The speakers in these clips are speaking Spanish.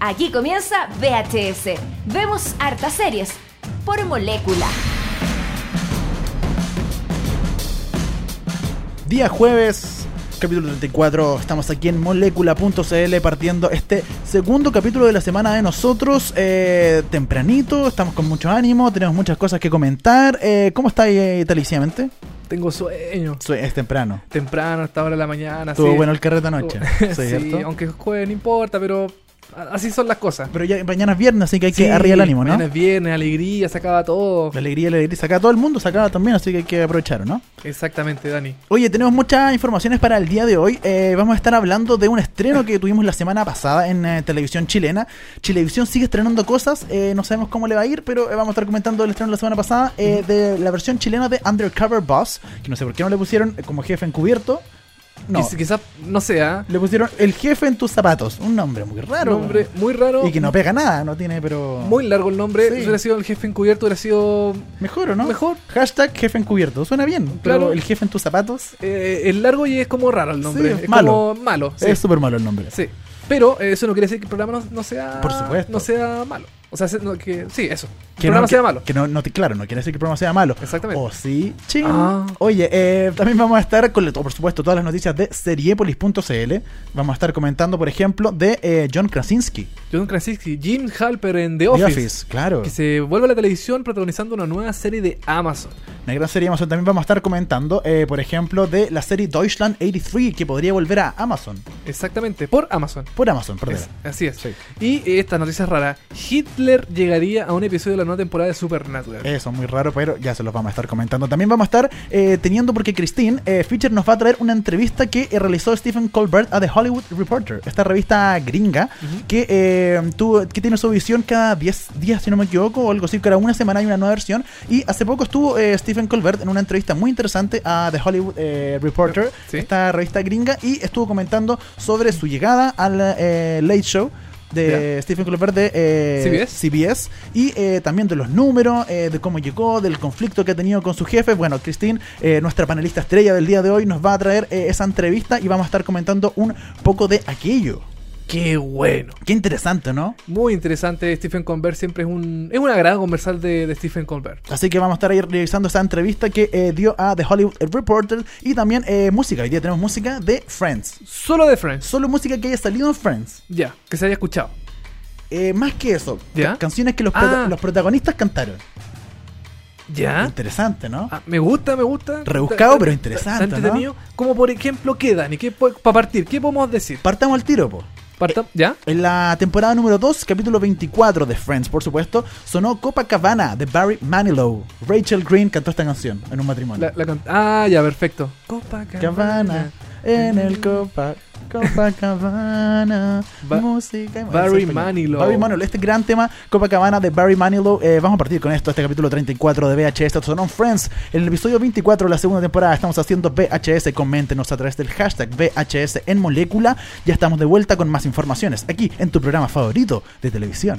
Aquí comienza VHS. Vemos hartas series por molécula. Día jueves, capítulo 34. Estamos aquí en molécula.cl partiendo este segundo capítulo de la semana de nosotros. eh, tempranito, estamos con mucho ánimo, tenemos muchas cosas que comentar. Eh, ¿Cómo está ahí televisivamente? Tengo sueño. Su- Es temprano. Temprano, hasta ahora de la mañana. Estuvo sí. bueno el carrete anoche. sí, ¿cierto? aunque juegue no importa, pero así son las cosas. Pero ya mañana es viernes, así que hay que Sí, arriba el ánimo, ¿no? Mañana es viernes, alegría, se acaba todo. La alegría, la alegría. Sacaba todo el mundo, sacaba también, así que hay que aprovechar, ¿no? Exactamente, Dani. Oye, tenemos muchas informaciones para el día de hoy. Eh, vamos a estar hablando de un estreno que tuvimos la semana pasada en eh, televisión chilena. Chilevisión sigue estrenando cosas, eh, no sabemos cómo le va a ir, pero eh, vamos a estar comentando el estreno de la semana pasada eh, de la versión chilena de Undercover Boss, que no sé por qué no le pusieron como jefe encubierto. No, Quiz- Quizás, no sea, le pusieron el jefe en tus zapatos, un nombre muy raro. nombre muy raro. Y que no pega nada, no tiene, pero... Muy largo el nombre. Sí. Si hubiera sido el jefe encubierto, hubiera sido Mejor, ¿o no? mejor. Hashtag jefe encubierto, suena bien, pero Claro. el jefe en tus zapatos Eh, es largo y es como raro el nombre. Sí, es malo. como malo. Sí. es súper malo el nombre. Sí. Pero eh, eso no quiere decir que el programa no, no sea. Por supuesto. No sea malo. O sea, no, que, sí, eso. Que el programa no, sea que- malo. Que no, claro, no quiere decir que el programa sea malo. Exactamente. O sí, ching. Ah. Oye, eh, también vamos a estar con, por supuesto, todas las noticias de seriepolis.cl. Vamos a estar comentando, por ejemplo, de eh, John Krasinski. John Krasinski, Jim Halper en The The Office. Office, claro. Que se vuelve a la televisión protagonizando una nueva serie de Amazon. Una gran serie de Amazon. También vamos a estar comentando, eh, por ejemplo, de la serie Deutschland 83, que podría volver a Amazon. Exactamente, por Amazon. Por Amazon, perdón. Es- así es. Sí. Y esta noticia es rara. Hitler llegaría a un episodio de la nueva temporada de Supernatural. Eso, muy raro, pero ya se los vamos a estar comentando. También vamos a estar eh, teniendo, porque Christine eh, Fisher nos va a traer una entrevista que eh, realizó Stephen Colbert a The Hollywood Reporter, esta revista gringa que, eh, tuvo- que tiene su visión cada 10 días, si no me equivoco, o algo así, cada una semana hay una nueva versión. Y hace poco estuvo eh, Stephen Colbert en una entrevista muy interesante a The Hollywood Reporter, Sí. esta revista gringa, y estuvo comentando sobre su llegada al Late Show. De Stephen Colbert de eh, CBS. CBS y eh, también de los números, eh, de cómo llegó, del conflicto que ha tenido con su jefe. Bueno, Christine, nuestra panelista estrella del día de hoy, nos va a traer esa entrevista y vamos a estar comentando un poco de aquello. ¡Qué bueno! Qué interesante, ¿no? Muy interesante. Stephen Colbert siempre es un. Es un agrado conversar de, de Stephen Colbert. Así que vamos a estar ahí revisando esa entrevista que eh, dio a The Hollywood Reporter y también eh, música. Hoy día tenemos música de Friends. Solo de Friends. Solo música que haya salido en Friends. Ya, que se haya escuchado. Eh, más que eso, ¿Ya? ca- canciones que los, prota- Ah. los protagonistas cantaron. ¿Ya? Interesante, ¿no? Ah, me gusta, me gusta. Rebuscado, Ta- ta- pero interesante, ¿no? Como por ejemplo, ¿qué, Dani? ¿Qué, Para partir, ¿qué podemos decir? Partamos al tiro, po. Parta- ¿Ya? En la temporada número 2, capítulo 24 de Friends, por supuesto, sonó Copacabana de Barry Manilow. Rachel Green cantó esta canción en un matrimonio. La, la can- ah, ya, perfecto. Copacabana, en el Copa, Copacabana, Ba- música y Barry Manilow. Barry Manilow, este gran tema, Copacabana de Barry Manilow. Eh, vamos a partir con esto, este capítulo 34 de VHS. Esto sonó en Friends. En el episodio 24 de la segunda temporada estamos haciendo VHS. Coméntenos a través del hashtag VHS en molécula. Ya estamos de vuelta con más informaciones aquí en tu programa favorito de televisión.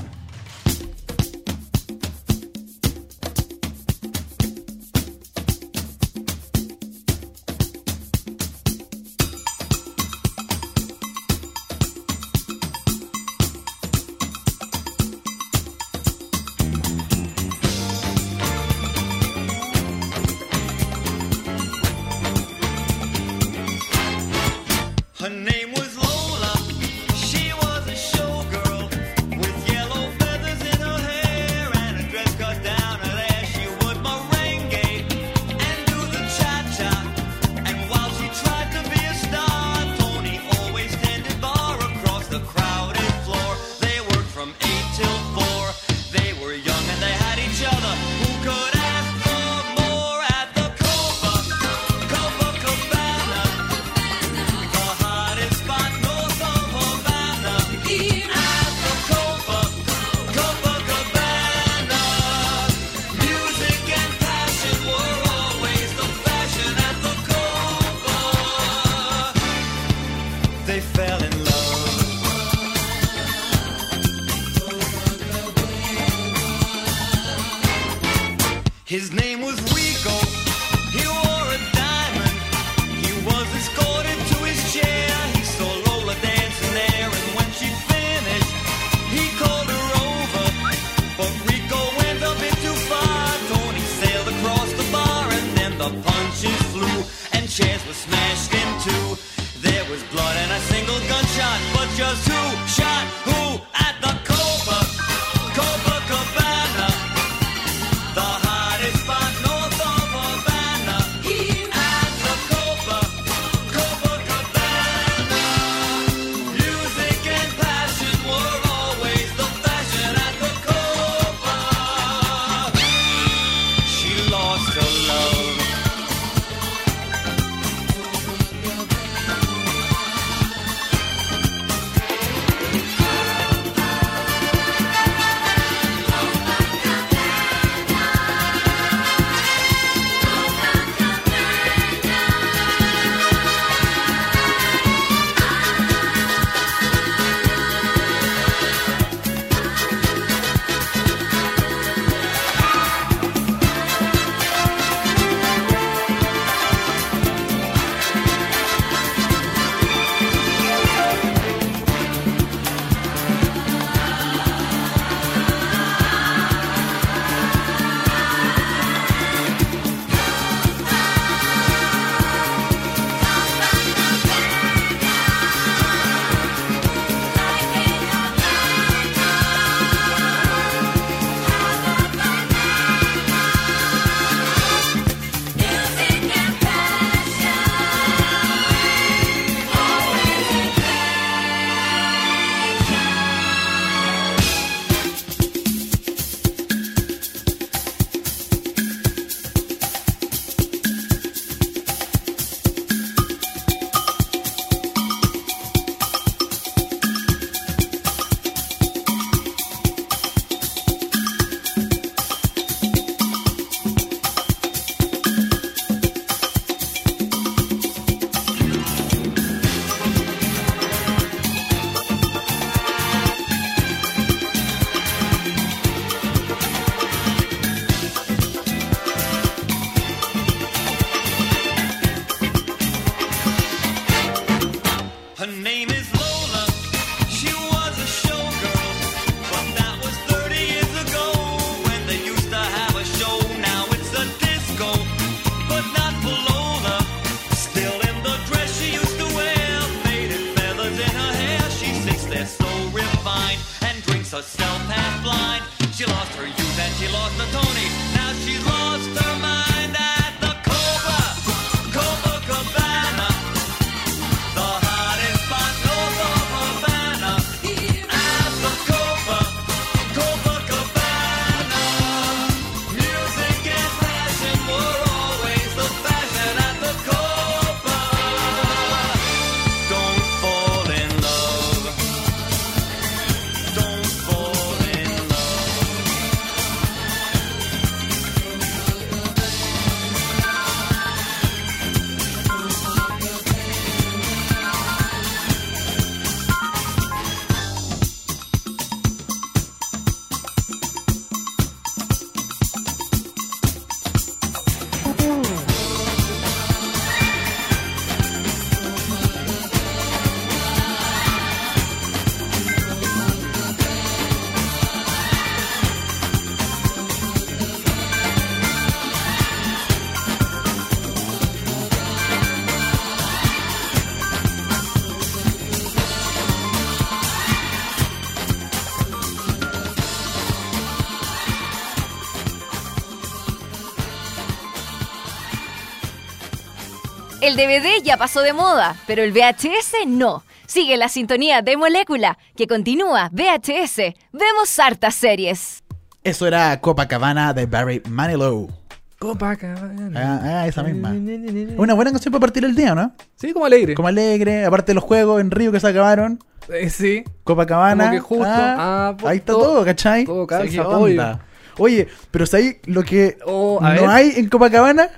El DVD ya pasó de moda, pero el VHS no. Sigue la sintonía de Molécula, que continúa VHS. Vemos hartas series. Eso era Copacabana de Barry Manilow. Copacabana. Ah, ah esa misma. Una buena canción para partir el día, ¿no? Sí, como alegre. Como alegre, aparte de los juegos en Río que se acabaron. Eh, sí. Copacabana. Como que justo. Ah, ah, ahí está todo, ¿cachai? Todo calza, Oye, pero ¿sabes lo que oh, no hay en Copacabana?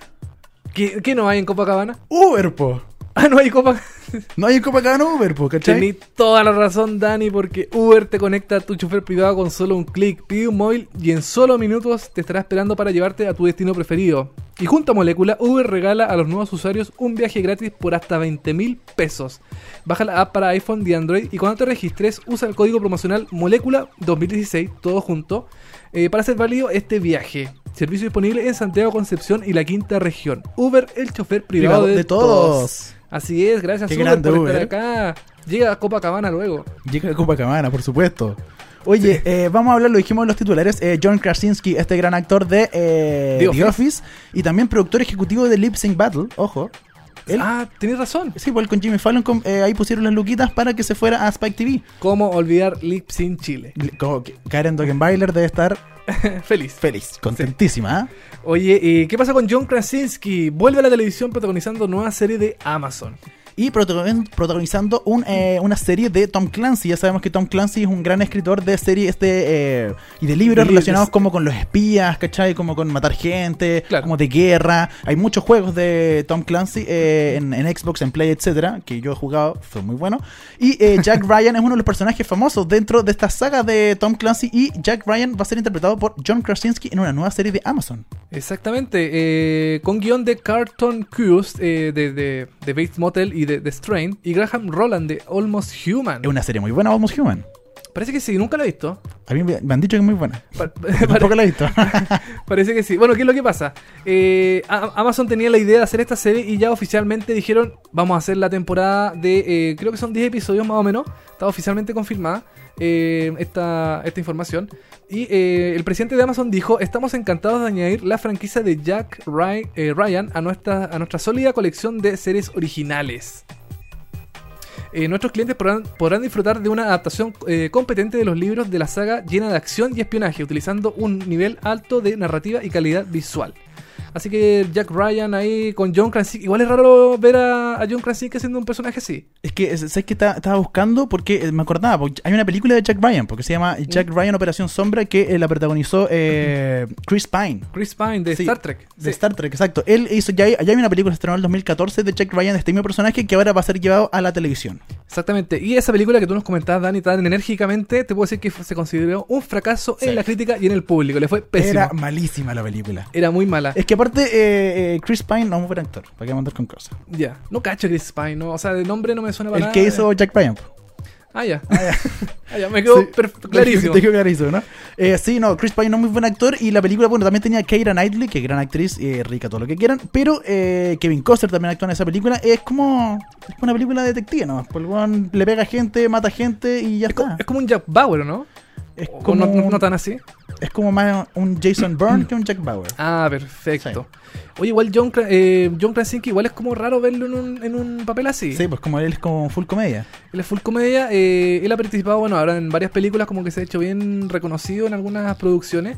¿Qué, no hay en Copacabana? Uber, po. Ah, no hay Copacabana. No hay en Copacabana Uber, po, ¿cachai? Tenés toda la razón, Dani, porque Uber te conecta a tu chofer privado con solo un clic. Pide un móvil y en solo minutos te estará esperando para llevarte a tu destino preferido. Y junto a Molécula, Uber regala a los nuevos usuarios un viaje gratis por hasta 20 mil pesos. Baja la app para iPhone y Android y cuando te registres, usa el código promocional Molécula 2016, todo junto, eh, para hacer válido este viaje. Servicio disponible en Santiago, Concepción y la quinta región. Uber, el chofer privado, Privado de, de todos. todos. Así es, gracias Qué Uber grande por Uber, estar acá. Llega a Copacabana luego. Llega a Copacabana, por supuesto. Oye, eh, vamos a hablar, lo dijimos en los titulares, eh, John Krasinski, este gran actor de eh, The The, Office. Office. y también productor ejecutivo de Lip Sync Battle, ojo. Él- Ah, tienes razón. Sí, pues él con Jimmy Fallon com- eh, ahí pusieron las luquitas para que se fuera a Spike TV. ¿Cómo olvidar Lip Sync Chile? Como que Karen Dogenbailer debe estar Feliz. feliz, contentísima. ¿ah? Oye, eh, ¿qué pasa con John Krasinski? Vuelve a la televisión protagonizando nueva serie de Amazon. Y protagon- protagonizando un, eh, una serie de Tom Clancy. Ya sabemos que Tom Clancy es un gran escritor de series de, eh, y de libros De- relacionados de- como con los espías, ¿cachai? Como con matar gente, Claro. como de guerra. Hay muchos juegos de Tom Clancy eh, en, en Xbox, en Play, etcétera, que yo he jugado, fue muy bueno. Y Jack Ryan es uno de los personajes famosos dentro de esta saga de Tom Clancy. Y Jack Ryan va a ser interpretado por John Krasinski en una nueva serie de Amazon. Exactamente, con guion de Carlton Cuse de, de, de Bates Motel y de The Strain y Graham Roland de Almost Human. Es una serie muy buena, Almost Human. Parece que sí, nunca la he visto. A mí me han dicho que es muy buena. Tampoco la he visto. Parece que sí. Bueno, ¿qué es lo que pasa? Eh, Amazon tenía la idea de hacer esta serie y ya oficialmente dijeron, vamos a hacer la temporada de, eh, creo que son 10 episodios más o menos. Está oficialmente confirmada eh, esta, esta información. Y el presidente de Amazon dijo, estamos encantados de añadir la franquicia de Jack Ry- Ryan a nuestra, a nuestra sólida colección de series originales. Eh, nuestros clientes podrán, disfrutar de una adaptación eh, competente de los libros de la saga llena de acción y espionaje, utilizando un nivel alto de narrativa y calidad visual. Así que Jack Ryan ahí con John Krasinski. Igual es raro ver a, a John Krasinski haciendo un personaje así. Es que, ¿sabes que Estaba buscando porque eh, me acordaba, porque hay una película de Jack Ryan, porque se llama Jack Ryan Operación Sombra, que eh, la protagonizó eh, Chris Pine. Chris Pine de Sí, Star Trek. De Sí. Star Trek, exacto. Él hizo, ya hay, ya hay una película que se estrenó en el 2014 de Jack Ryan, de este mismo personaje, que ahora va a ser llevado a la televisión. Exactamente. Y esa película que tú nos comentabas, Dani, tan enérgicamente, te puedo decir que se consideró un fracaso Sí. en la crítica y en el público. Le fue pésimo. Era Era, malísima la película. muy mala. Es que aparte, eh, eh, Chris Pine no es un buen actor, para qué mandar con cosas. Ya. No cacho Chris Pine, ¿no? O sea, de nombre no me suena para El nada. que hizo Jack Ryan. po. Ah, ya. Ah, ya. Me quedó Sí, clarísimo. te quedó clarísimo, ¿no? Eh, sí, no, Chris Pine no es muy buen actor y la película, bueno, también tenía Keira Knightley, que es gran actriz, eh, rica, todo lo que quieran, pero eh, Kevin Costner también actúa en esa película. Es como, es como una película de detective, ¿no? Pues el weón le pega gente, mata gente y ya Es, está. es como un Jack Bauer, ¿no? Es como, no, no- no tan así. es como más un Jason Bourne que un Jack Bauer. Ah, perfecto. Oye, igual John, eh, John Krasinski, igual es como raro verlo en un, en un papel así. Sí, pues como él es como full comedia. Él es full comedia. eh, él ha participado, bueno, ahora en varias películas, como que se ha hecho bien reconocido en algunas producciones.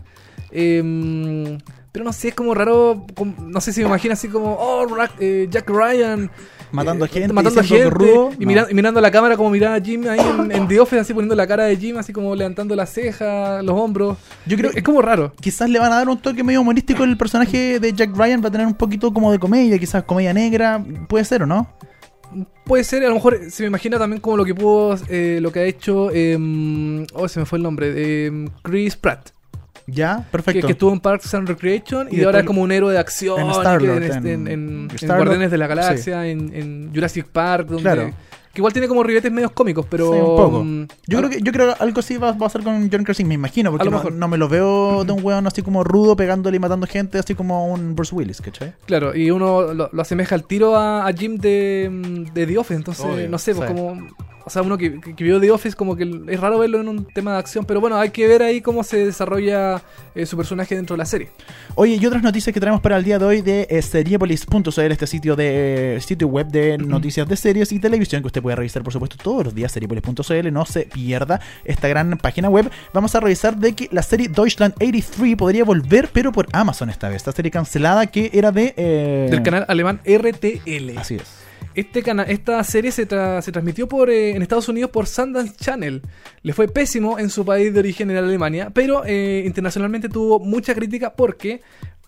Eh, pero no sé, es como raro. como- no sé si me imagino así como, oh, eh, Jack Ryan. Matando eh, gente, matando gente. rudo, y, no. mira- y mirando a la cámara como miraba a Jim ahí en, en The Office, así poniendo la cara de Jim, así como levantando la ceja, los hombros. Yo creo es, es como raro. Quizás le van a dar un toque medio humorístico el personaje de Jack Ryan, va a tener un poquito como de comedia, quizás comedia negra, puede ser o no. Puede ser, a lo mejor se me imagina también como lo que pudo, eh, lo que ha hecho, eh, oh, se me fue el nombre, eh, Chris Pratt, Ya, que, perfecto. que estuvo en Parks and Recreation y, Y ahora es como un héroe de acción, en que Star-Lord, en, en- en- en- en Star-Lord, Guardianes de la Galaxia, en, en Jurassic Park, donde, Claro. que igual tiene como ribetes medios cómicos, pero Sí, un poco. mm, Yo creo que yo creo que algo así va, va a pasar con John Krasinski, me imagino, porque A lo no, mejor. no me lo veo de un weón así como rudo pegándole y matando gente, así como un Bruce Willis, ¿cachai? Claro, y uno lo, lo asemeja al tiro a, a Jim de, mm, de The Office, entonces, Obvio, no sé, pues sí. como... O sea, uno que, que- que vio The Office como que es raro verlo en un tema de acción, pero bueno, hay que ver ahí cómo se desarrolla eh, su personaje dentro de la serie. Oye, y otras noticias que traemos para el día de hoy de eh, Seriepolis.cl, este sitio de sitio web de noticias de series y televisión que usted puede revisar, por supuesto, todos los días. Seriepolis.cl, no se pierda esta gran página web. Vamos a revisar de que la serie Deutschland 83 podría volver, pero por Amazon esta vez. Esta serie cancelada que era de. eh, Del canal alemán RTL. Así es. Este cana esta serie se, tra- se transmitió por, eh, en Estados Unidos por Sundance Channel. Le fue pésimo en su país de origen en Alemania, pero eh, internacionalmente tuvo mucha crítica porque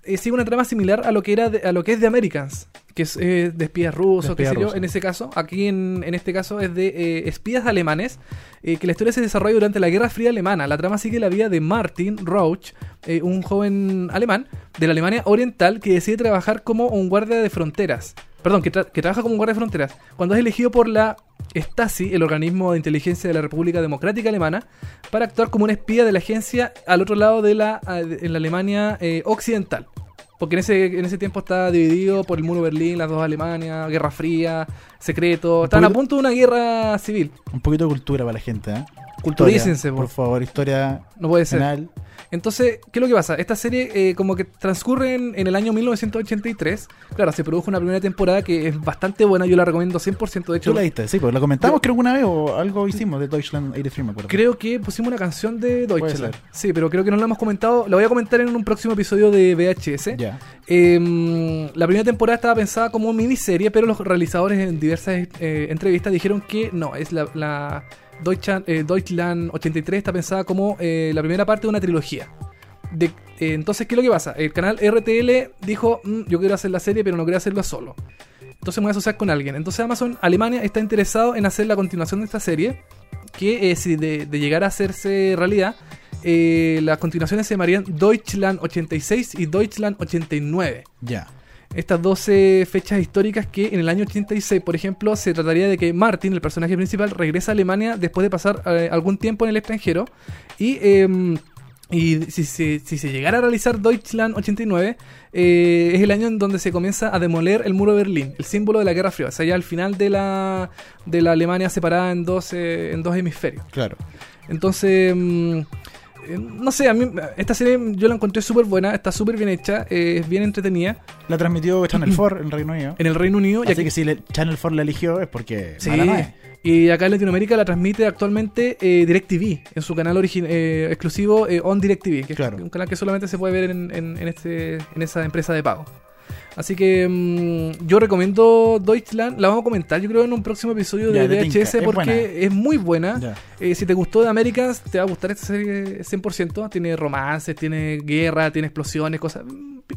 eh, sigue una trama similar a lo que era de- a lo que es de Americans, que es eh, de espías rusos, qué sé yo, en ese caso. Aquí en, en este caso es de eh, espías alemanes, que la historia se desarrolla durante la Guerra Fría Alemana. La trama sigue la vida de Martin Rauch, un joven alemán de la Alemania Oriental que decide trabajar como un guardia de fronteras. Perdón, que, tra- que trabaja como guardia de fronteras. Cuando es elegido por la Stasi, el organismo de inteligencia de la República Democrática Alemana, para actuar como un espía de la agencia al otro lado de la, en la Alemania eh, occidental. Porque en ese, en ese tiempo estaba dividido por el muro de Berlín, las dos Alemanias, Guerra Fría, secreto. Estaban a punto de una guerra civil. Un poquito de cultura para la gente, ¿eh? Culturícense, por por favor, historia No puede ser. Entonces, ¿qué es lo que pasa? Esta serie eh, como que transcurre en, en el año 1983. Claro, se produjo una primera temporada que es bastante buena, yo la recomiendo 100%. De hecho, ¿Tú la viste? Sí, porque lo comentamos Yo- creo que una vez o algo hicimos de Deutschland 83, me acuerdo. creo que pusimos una canción de Deutschland. Sí, pero creo que no la hemos comentado. La voy a comentar en un próximo episodio de VHS. Ya. Eh, la primera temporada estaba pensada como miniserie, pero los realizadores en diversas eh, entrevistas dijeron que no, es la, la Deutschland, eh, Deutschland 83 está pensada como eh, la primera parte de una trilogía. Eh, entonces, ¿qué es lo que pasa? El canal RTL dijo, "Mm, yo quiero hacer la serie, pero no quiero hacerlo solo. Entonces me voy a asociar con alguien. Entonces Amazon Alemania está interesado en hacer la continuación de esta serie, que eh, si de, llegar a hacerse realidad, eh, las continuaciones se llamarían Deutschland 86 y Deutschland 89 Ya. Estas 12 fechas históricas que en el año 86, por ejemplo, se trataría de que Martin, el personaje principal, regresa a Alemania después de pasar eh, algún tiempo en el extranjero y... em, y si, se- si se llegara a realizar Deutschland 89, eh, es el año en donde se comienza a demoler el muro de Berlín, el símbolo de la Guerra Fría. O sea, ya al final de la, de la Alemania separada en dos, eh, en dos hemisferios. Claro. Entonces, eh, no sé, a mí esta serie yo la encontré súper buena, está súper bien hecha, eh, es bien entretenida. La transmitió Channel 4 en Reino Unido. En el Reino Unido, y Así aquí- que si le- Channel 4 la eligió es porque Sí, no es. y acá en Latinoamérica la transmite actualmente eh, DirecTV, en su canal eh, exclusivo eh, On DirecTV, que Claro. es un canal que solamente se puede ver en, en- en este, en esa empresa de pago. Así que mm, yo recomiendo Deutschland, la vamos a comentar yo creo en un próximo episodio Ya, de es porque buena. es muy buena. Eh, si te gustó de Americans, te va a gustar esta serie 100%. Tiene romances, tiene guerra, tiene explosiones, cosas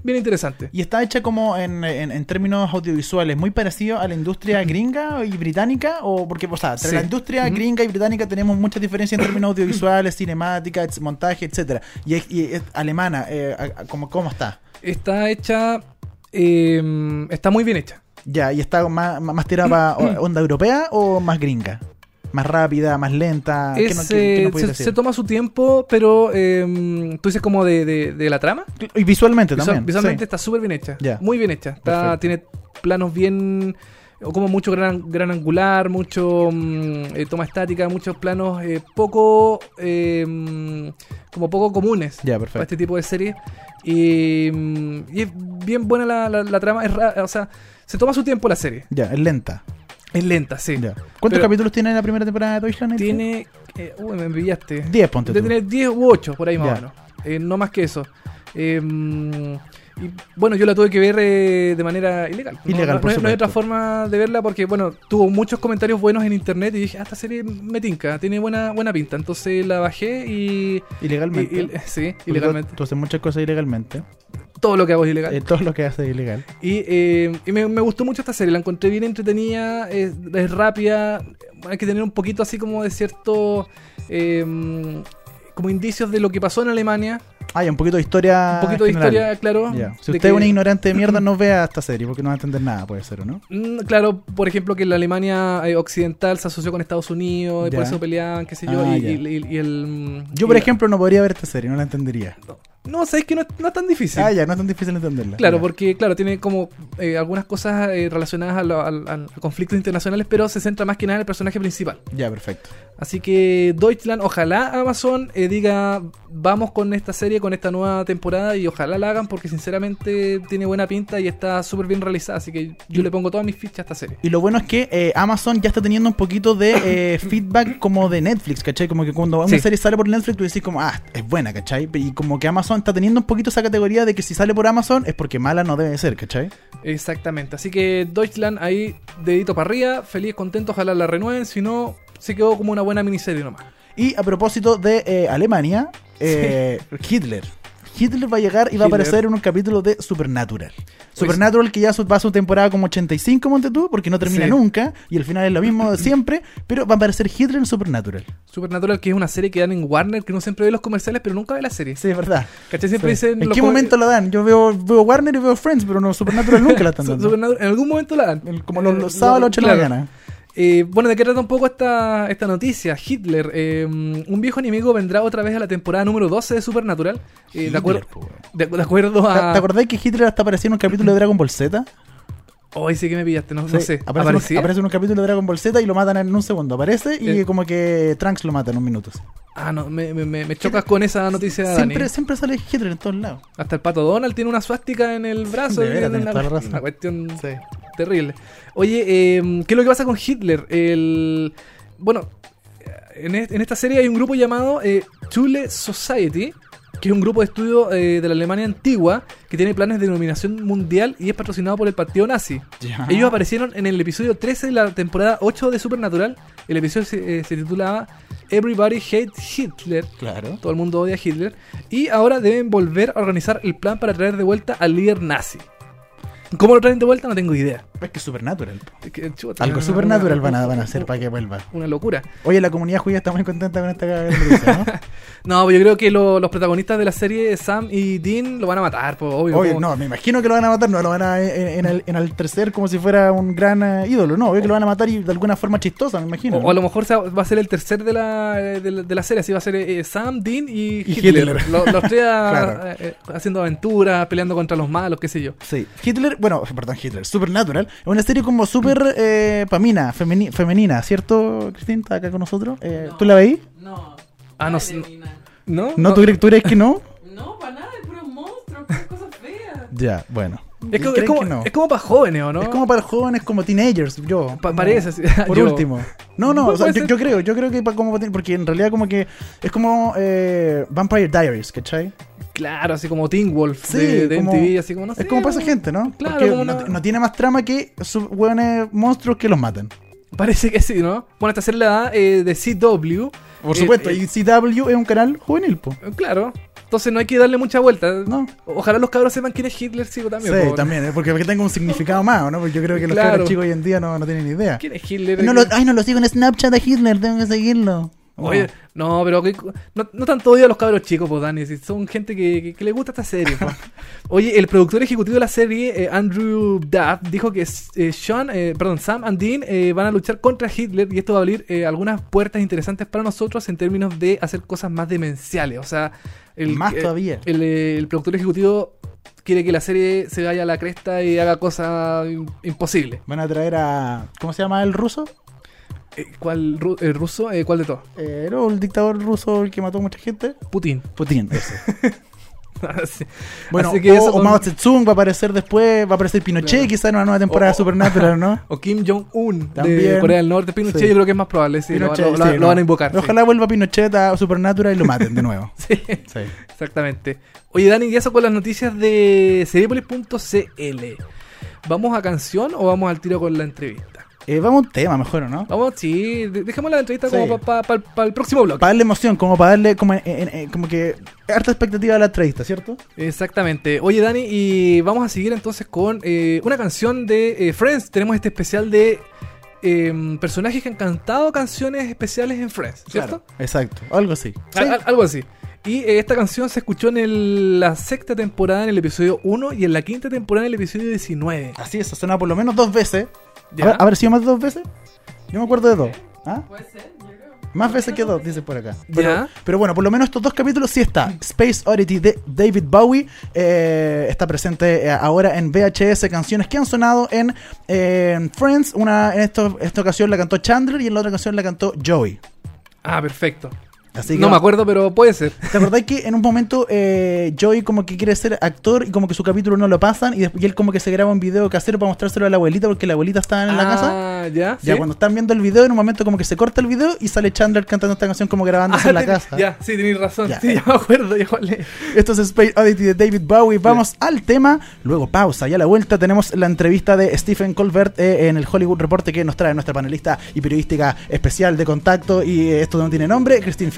bien interesantes. Y está hecha como en, en- en términos audiovisuales, muy parecido a la industria gringa y británica, o porque, o sea, entre Sí. la industria gringa y británica tenemos muchas diferencias en términos audiovisuales, cinemática, montaje, etcétera. Y, es, y es alemana, eh, a- a- ¿cómo, ¿cómo está? Está hecha, eh, está muy bien hecha. Ya, ¿y está más, más tirada para onda europea o más gringa? ¿Más rápida, más lenta? ¿Qué Es, no- qué- qué eh, no se, decir? se toma su tiempo, pero eh, tú dices como de, de- de la trama. Y visualmente Visual- también. visualmente sí. está súper bien hecha. Ya. Muy bien hecha. Está, tiene planos bien. o Como mucho gran, gran angular, mucho mm, eh, toma estática, muchos planos eh, poco. mm, como poco comunes para este tipo de series. Y, mm, y es bien buena la, la- la trama. Es ra- o sea, se toma su tiempo la serie. Ya, es lenta. Es lenta, sí. Ya. ¿Cuántos Pero- capítulos tiene la primera temporada de Deutschland? Tiene. eh, uy, me pillaste. 10, ponte De tú. tener 10 u 8, por ahí más o menos. Eh, no más que eso. Eh, y bueno, yo la tuve que ver eh, de manera ilegal. No- Ilegal, no, por no hay- no hay otra forma de verla porque, bueno, tuvo muchos comentarios buenos en internet y dije, ah, esta serie me tinca, tiene buena, buena pinta. Entonces la bajé y. Ilegalmente. y- y- sí, Porque ilegalmente. Tú, haces muchas cosas ilegalmente. Todo lo que hago es ilegal. Eh, todo lo que haces es ilegal. Y, eh, y me, me gustó mucho esta serie, la encontré bien entretenida, es, es rápida, hay que tener un poquito así como de cierto... eh, como indicios de lo que pasó en Alemania, Ah, y un poquito de historia. un poquito de general. historia, claro. Si usted es un que- ignorante de mierda, no vea esta serie porque no va a entender nada, puede ser, ¿o no? Mm, Claro, por ejemplo, que la Alemania eh, occidental se asoció con Estados Unidos y por eso peleaban, qué sé yo, Ah, y, ya. y- y- y el... Yo, por ejemplo, no podría ver esta serie, no la entendería. No, sabéis que no, no es tan difícil. Ah, ya, no es tan difícil entenderla. Claro, Ya. porque claro, tiene como eh, algunas cosas eh, relacionadas a, lo- conflictos internacionales, pero se centra más que nada en el personaje principal. Ya, perfecto. Así que Deutschland, ojalá Amazon eh, diga, vamos con esta serie, con esta nueva temporada y ojalá la hagan porque sinceramente tiene buena pinta y está súper bien realizada. Así que yo le pongo todas mis fichas a esta serie. Y lo bueno es que eh, Amazon ya está teniendo un poquito de eh, feedback como de Netflix, ¿cachai? Como que cuando una Sí. serie sale por Netflix, tú decís como, ah, es buena, ¿cachai? Y como que Amazon está teniendo un poquito esa categoría de que si sale por Amazon es porque mala no debe ser, ¿cachai? Exactamente. Así que Deutschland ahí, dedito para arriba, feliz, contento, ojalá la renueven. Si no, se quedó como una buena miniserie nomás. Y a propósito de eh, Alemania, eh, Hitler. Hitler va a llegar y va a aparecer en un capítulo de Supernatural. Supernatural que ya va a su temporada como 85, monte tú, porque no termina Sí. nunca, y el final es lo mismo de siempre, pero va a aparecer Hitler en Supernatural. Supernatural, que es una serie que dan en Warner, que uno siempre ve los comerciales, pero nunca ve la serie. Sí, es verdad. ¿Cachai? Siempre Sí. dicen. ¿En qué momento la dan? Yo veo, veo Warner y veo Friends, pero no Supernatural nunca la están dando. Supernatural- en algún momento la dan. El- Como los, los sábados a las 8 de la mañana. Eh, bueno, ¿de qué trata un poco esta, esta noticia? Hitler, eh, un viejo enemigo vendrá otra vez a la temporada número 12 de Supernatural. eh, de, Hitler, acuerdo, de, de acuerdo ¿Te, a. te acordás que Hitler hasta aparecía en un capítulo de Dragon Ball Z? Hoy sí que me pillaste, no, sé. Aparece, en un- ¿Aparecía? aparece en un capítulo de Dragon Ball Z y lo matan en un segundo. Aparece y Eh. como que Trunks lo mata en un minuto. Ah, no, me, me, me- me chocas con esa noticia, Dani. Siempre, sale Hitler en todos lados. Hasta el pato Donald tiene una suástica en el brazo. De en tenés la- toda la razón. una cuestión Sí. Terrible. Oye, eh, ¿qué es lo que pasa con Hitler? El, bueno, en, es- en esta serie hay un grupo llamado eh, Thule Society, que es un grupo de estudio eh, de la Alemania antigua que tiene planes de dominación mundial y es patrocinado por el partido nazi. Ellos aparecieron en el episodio 13 de la temporada 8 de Supernatural. El episodio se, eh, se titulaba Everybody Hates Hitler. Claro. Todo el mundo odia a Hitler. Y ahora deben volver a organizar el plan para traer de vuelta al líder nazi. ¿Cómo lo traen de vuelta? No tengo idea. Es que es Supernatural. Es que, chuta, Algo una- Supernatural una- van a, van a hacer para que vuelva. Una locura. Oye, la comunidad judía está muy contenta con esta noticia, ¿no? No, yo creo que lo- los protagonistas de la serie, Sam y Dean, lo van a matar, pues, obvio. Como- no, me imagino que lo van a matar, no lo van a en, en, enaltecer como si fuera un gran eh, ídolo, no, obvio que lo van a matar y de alguna forma chistosa, me imagino. O, ¿no? o a lo mejor se va va a ser el tercer de la, de la, de la serie, así va a ser eh, Sam, Dean y, Y Hitler. Hitler. Lo- Los, tres Claro. eh, eh, haciendo aventuras, peleando contra los malos, qué sé yo. Sí, Hitler, bueno, perdón, Hitler, Supernatural, es una serie como súper eh, pamina, femeni- femenina, ¿cierto, Cristín? ¿Está acá con nosotros? Eh, ¿Tú la veis? No. Ah, no. ¿No? ¿No? ¿Tú, crees, ¿Tú crees que no? No, para nada, es puro monstruo, cosas feas. Ya, bueno. Es, co- es ¿Creen como, que no? es como para jóvenes, ¿o no? Es como para jóvenes, como teenagers, yo. Pa- como- parece así. Por Yo- último. No, no, Puede o sea, yo, creo, yo creo que pa- como porque en realidad como que es como eh, Vampire Diaries, ¿cachai? Claro, así como Teen Wolf Sí, de, de como- MTV, así como no sé. es como para esa gente, ¿no? Claro, Porque como no, una- no tiene más trama que sus hueones monstruos que los matan. Parece que sí, ¿no? Bueno, esta serie la eh, de CW. Por Eh, supuesto, eh, y CW es un canal juvenil, po. eh, Claro. Entonces no hay que darle mucha vuelta. No. Ojalá los cabros sepan quién es Hitler, sí, también. Sí, también, ¿eh? porque, porque tenga un significado más, ¿no? Porque yo creo que los Claro. cabros chicos hoy en día no, no tienen ni idea. ¿Quién es Hitler? No lo, ay, no lo sigo en Snapchat de Hitler, tengo que seguirlo. Oye, no, pero que- no, no tanto odio a los cabros chicos, pues, Dani. Son gente que, que, que le gusta esta serie. Oye, el productor ejecutivo de la serie, eh, Andrew Duff, dijo que eh, Sean, eh, perdón, Sam and Dean eh, van a luchar contra Hitler y esto va a abrir algunas puertas interesantes para nosotros en términos de hacer cosas más demenciales. O sea, el, Más todavía. El, el productor ejecutivo quiere que la serie se vaya a la cresta y haga cosas im- imposibles. Van a traer a. ¿Cómo se llama el ruso? Eh, ¿Cuál ru- el ruso? Eh, ¿Cuál de todos? Eh, no, el dictador ruso el que mató a mucha gente. Putin. Putin, ese. Sí. Bueno, Así que o, eso o con- Mao Zedong va a aparecer después, va a aparecer Pinochet Claro. quizá en una nueva temporada O- de Supernatural, ¿no? O Kim Jong-un de También. Corea del Norte. Pinochet Sí. yo creo que es más probable, sí. lo- Pinochet, lo, lo- sí, lo no. van a invocar. sí. Ojalá vuelva Pinochet a Supernatural y lo maten de nuevo. Sí, Sí. exactamente. Oye, Dani, y eso con las noticias de Seriepolis.cl. ¿Vamos a canción o vamos al tiro con la entrevista? Eh, vamos a un tema mejor, ¿o ¿no? Vamos, sí, de- dejemos la entrevista Sí. como para el próximo bloque. Para darle emoción, como para darle como, en- en- en- como que harta expectativa a la entrevista, ¿cierto? Exactamente. Oye, Dani, y vamos a seguir entonces con eh, una canción de eh, Friends. Tenemos este especial de eh, personajes que han cantado canciones especiales en Friends, ¿cierto? Claro, Exacto, algo así. Sí. Al- al- algo así. Y eh, esta canción se escuchó en el- la sexta temporada en el episodio 1 y en la quinta temporada en el episodio 19. Así es, ha sonado por lo menos dos veces. ¿Ya? ¿Haber, haber sido más de dos veces? Yo me acuerdo de dos. ¿Ah? Puede ser, yo creo. Más veces que dos, dice por acá. Pero, Ya. pero bueno, por lo menos estos dos capítulos sí está. Space Oddity de David Bowie eh, está presente eh, ahora en VHS, canciones que han sonado en, eh, en Friends. Una, en esto- esta ocasión la cantó Chandler y en la otra ocasión la cantó Joey. Ah, perfecto. Así que no va- me acuerdo, pero puede ser. ¿Te acordás que en un momento eh, Joey como que quiere ser actor y como que su capítulo no lo pasan y, después, y él como que se graba un video casero para mostrárselo a la abuelita porque la abuelita estaba en la casa? Ah, ya. Ya ¿sí? cuando están viendo el video, en un momento como que se corta el video y sale Chandler cantando esta canción como grabándose Ah, en la casa. Ya, sí, tenéis razón. Ya. Sí, ya me acuerdo. Ya, vale. Esto es Space Oddity de David Bowie. Vamos al tema. Luego pausa. Y a la vuelta tenemos la entrevista de Stephen Colbert eh, en el Hollywood Reporte que nos trae nuestra panelista y periodística especial de contacto. Y eh, esto no tiene nombre, Christine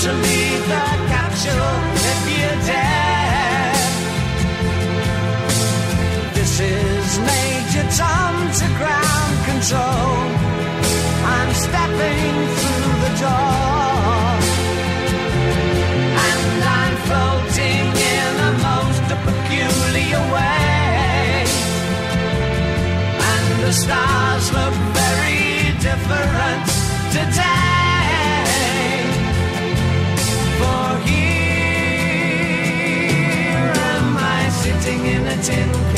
To leave the capsule if you dare. This is Major Tom to ground control. I'm stepping through the door. And I'm floating in a most peculiar way. And the stars look very different today. In a tin can.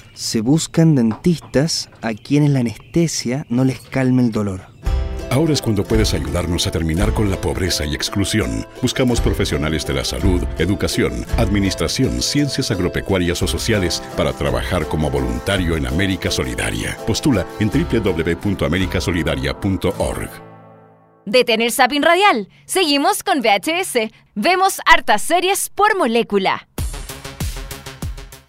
Se buscan dentistas a quienes la anestesia no les calme el dolor. Ahora es cuando puedes ayudarnos a terminar con la pobreza y exclusión. Buscamos profesionales de la salud, educación, administración, ciencias agropecuarias o sociales para trabajar como voluntario en América Solidaria. Postula en www.americasolidaria.org. Detener Sapin Radial. Seguimos con VHS. Vemos hartas series por molécula.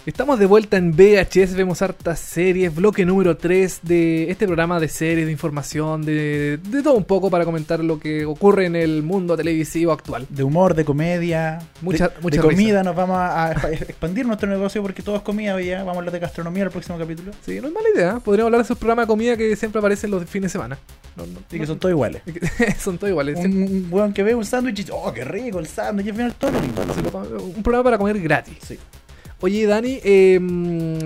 Estamos de vuelta en VHS, vemos hartas series, bloque número 3 de este programa de series, de información, de, de todo un poco para comentar lo que ocurre en el mundo televisivo actual. De humor, de comedia, Mucha- de, mucha de comida. Nos vamos a, expandir nuestro negocio porque todo es comida hoy. Vamos a hablar de gastronomía en el próximo capítulo. Sí, no es mala idea, ¿eh? podríamos hablar de esos programas de comida que siempre aparecen los fines de semana. No, no- Y que son todos iguales. son todos iguales. Un, un weón que ve un sándwich y dice, oh, qué rico el sándwich. Y al final todo lo mismo. Un programa para comer gratis. Sí. Oye, Dani, eh,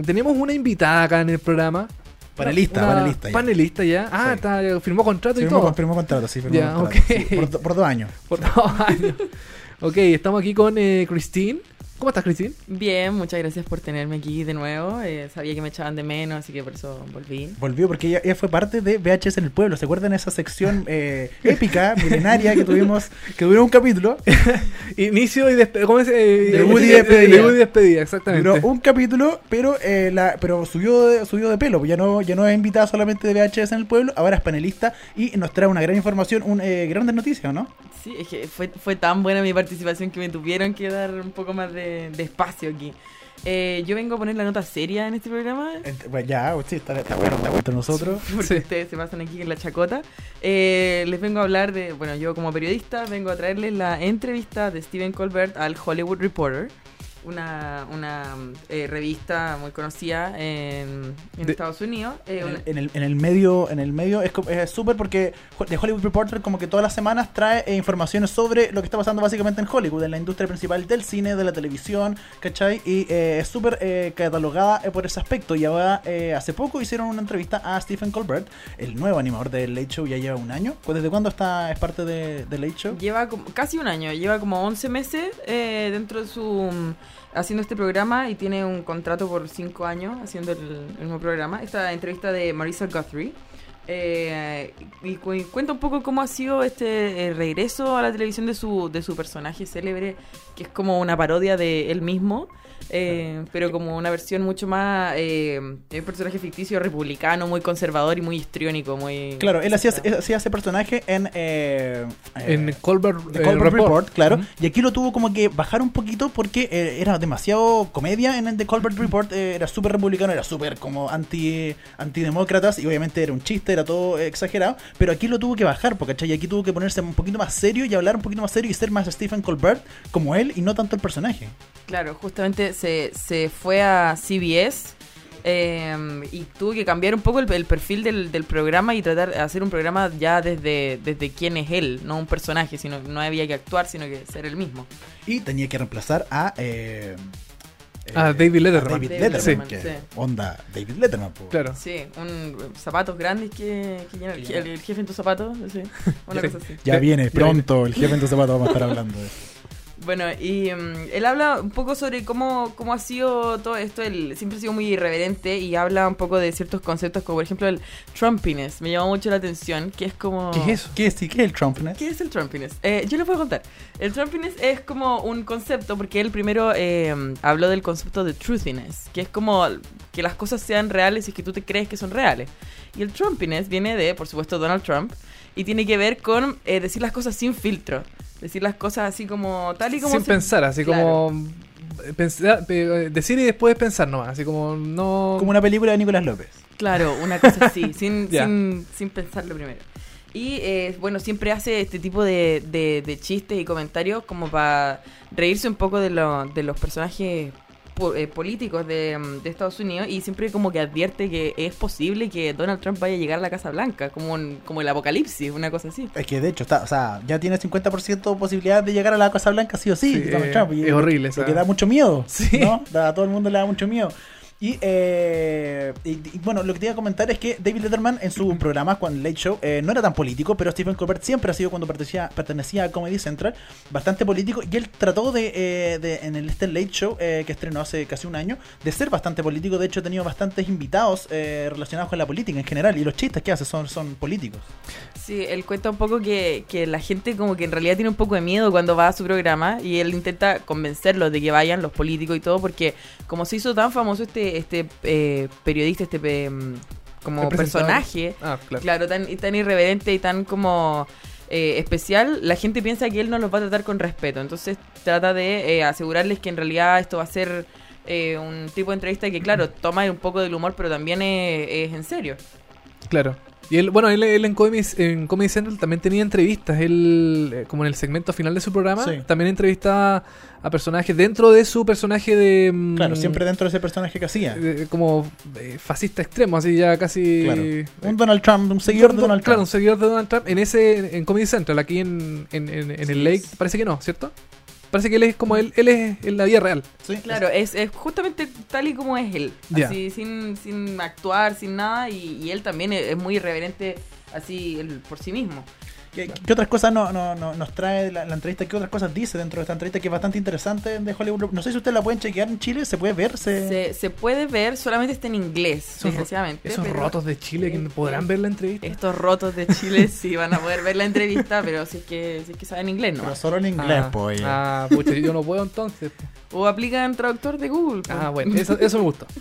tenemos una invitada acá en el programa. Panelista, Una- panelista ya. Panelista ya. Ah, Sí. está, firmó contrato y Firmó, todo. firmó contrato, sí, firmó Ya, contrato. Sí, por dos años. Por dos años. ok, estamos aquí con eh, Christine. ¿Cómo estás, Christine? Bien, muchas gracias por tenerme aquí de nuevo. Eh, sabía que me echaban de menos, así que por eso volví. Volvió porque ella, ella fue parte de VHS en el pueblo. ¿Se acuerdan esa sección eh, épica, milenaria que tuvimos, que duró un capítulo? Inicio y despedida. ¿Cómo es? Eh, Debut y eh, despedida. debut y despedida, exactamente. Duró un capítulo, pero eh, la, pero subió de, subió de pelo. Ya no, ya no es invitada solamente de VHS en el pueblo, ahora es panelista y nos trae una gran información, un, eh, grandes noticias, ¿no? Sí, es que fue, fue tan buena mi participación que me tuvieron que dar un poco más de, de espacio aquí. Eh, yo vengo a poner la nota seria en este programa. Bueno, ya, sí, está, está bueno, está bueno nosotros. Porque Sí. ustedes se pasan aquí en la chacota. Eh, les vengo a hablar de, bueno, yo como periodista vengo a traerles la entrevista de Stephen Colbert al Hollywood Reporter, una, una eh, revista muy conocida en, en De- Estados Unidos. Eh, En el, en el- en el medio, en el medio es súper porque The Hollywood Reporter como que todas las semanas trae eh, informaciones sobre lo que está pasando básicamente en Hollywood, en la industria principal del cine, de la televisión, ¿cachai? Y eh, es súper eh, catalogada por ese aspecto. Y ahora, eh, hace poco hicieron una entrevista a Stephen Colbert, el nuevo animador del Late Show, ya lleva un año. ¿Cu- ¿Desde cuándo está, es parte de, de Late Show? Lleva como, casi un año, lleva como 11 meses eh, dentro de su haciendo este programa y tiene un contrato por 5 años haciendo el, el mismo programa. Esta entrevista de Marisa Guthrie. eh, y cu- cuenta un poco cómo ha sido este eh, regreso a la televisión de su, de su personaje célebre, que es como una parodia de él mismo, eh, pero como una versión mucho más. Eh, un personaje ficticio republicano, muy conservador y muy histriónico. Muy Claro, él hacía, hacía ese personaje en... eh, eh, En Colbert, The Colbert Report, claro. Y aquí lo tuvo como que bajar un poquito porque eh, era demasiado comedia en el The Colbert Report. eh, era súper republicano, era súper como anti antidemócratas y obviamente era un chiste, era todo exagerado. Pero aquí lo tuvo que bajar, porque. Y aquí tuvo que ponerse un poquito más serio y hablar un poquito más serio y ser más Stephen Colbert como él y no tanto el personaje. Claro, justamente se, se fue a CBS eh, y tuvo que cambiar un poco el, el perfil del, del programa y tratar de hacer un programa ya desde, desde quién es él, no un personaje, sino no había que actuar, sino que ser el mismo. Y tenía que reemplazar a... eh, eh, A David Letterman. David David Letterman, Letterman, que sí. onda David Letterman. Claro. Sí, un zapatos grandes que, que llena el, jefe en tus zapatos, sí, una Sí. cosa así. Ya viene pronto, el jefe en tu zapato vamos a estar hablando de eso. Bueno, y mm, él habla un poco sobre cómo, cómo ha sido todo esto. Él siempre ha sido muy irreverente y habla un poco de ciertos conceptos, como por ejemplo el Trumpiness. Me llamó mucho la atención, que es como... ¿Qué es eso? ¿Qué es, qué es el Trumpness? ¿Qué es el Trumpiness? Eh, yo les voy a contar. El Trumpiness es como un concepto, porque él primero eh, habló del concepto de truthiness, que es como que las cosas sean reales y que tú te crees que son reales. Y el Trumpiness viene de, por supuesto, Donald Trump, y tiene que ver con eh, decir las cosas sin filtro. Decir las cosas así como tal y como... Sin se- pensar, así Claro. como. eh, pensar- eh, decir y después pensar nomás, así como no. Como una película de Nicolás López. Claro, una cosa así, sin, sin, sin pensarlo primero. Y eh, bueno, siempre hace este tipo de, de- de chistes y comentarios como para reírse un poco de, lo- de los personajes políticos de, mm, de Estados Unidos y siempre como que advierte que es posible que Donald Trump vaya a llegar a la Casa Blanca, como, un- como el apocalipsis, una cosa así. Es que de hecho está, o sea, ya tiene 50% posibilidad de llegar a la Casa Blanca sí o sí, Sí, Donald eh, Trump, y es horrible Lo esa- que da mucho miedo, Sí. ¿no? Da- a todo el mundo le da mucho miedo. Y, eh, y- y, bueno, lo que te iba a comentar es que David Letterman en su programa, con Late Show, eh, no era tan político, pero Stephen Colbert siempre ha sido, cuando pertenecía, pertenecía a Comedy Central, bastante político. Y él trató de, eh, de- en el este Late Show, eh, que estrenó hace casi un año, de ser bastante político. De hecho, ha tenido bastantes invitados eh, relacionados con la política en general. Y los chistes que hace son, son políticos. Sí, él cuenta un poco que, que la gente como que en realidad tiene un poco de miedo cuando va a su programa y él intenta convencerlos de que vayan, los políticos y todo, porque como se hizo tan famoso este, este eh, periodista, este eh, como personaje, Ah, claro. claro, tan, tan irreverente y tan como eh, especial, la gente piensa que él no los va a tratar con respeto. Entonces trata de eh, asegurarles que en realidad esto va a ser eh, un tipo de entrevista que, claro, toma un poco del humor, pero también es, es en serio. Claro. Y él, bueno, él, él en, Comedy, en Comedy Central también tenía entrevistas. Él, eh, como en el segmento final de su programa, Sí. también entrevistaba a personajes dentro de su personaje de. mm, Claro, siempre dentro de ese personaje que hacía. de- como eh, fascista extremo, así ya casi. Claro. eh, Un Donald Trump, un seguidor de Donald Claro, Trump. un seguidor de Donald Trump. En ese, en Comedy Central, aquí en, en, en- en el Lake, parece que no, ¿cierto? Parece que él es como él, él es en la vida real. Sí, Claro, es, es justamente tal y como es él. Así, sin, sin actuar, sin nada. Y, y él también es, es muy irreverente así él por sí mismo. ¿Qué, qué otras cosas no, no- no- nos trae la, la entrevista? ¿Qué otras cosas dice dentro de esta entrevista que es bastante interesante de Hollywood? No sé si ustedes la pueden chequear en Chile, ¿se puede ver? ¿Se... Se, se puede ver, solamente está en inglés, desgraciadamente. esos pero rotos de Chile que podrán ver la entrevista. Estos rotos de Chile sí van a poder ver la entrevista, pero si es que, si es que saben inglés, ¿no? Pero solo en inglés, ah, pues. ah, pucha, yo no puedo entonces. O aplican traductor de Google. pues. Ah, bueno, eso, eso me gustó.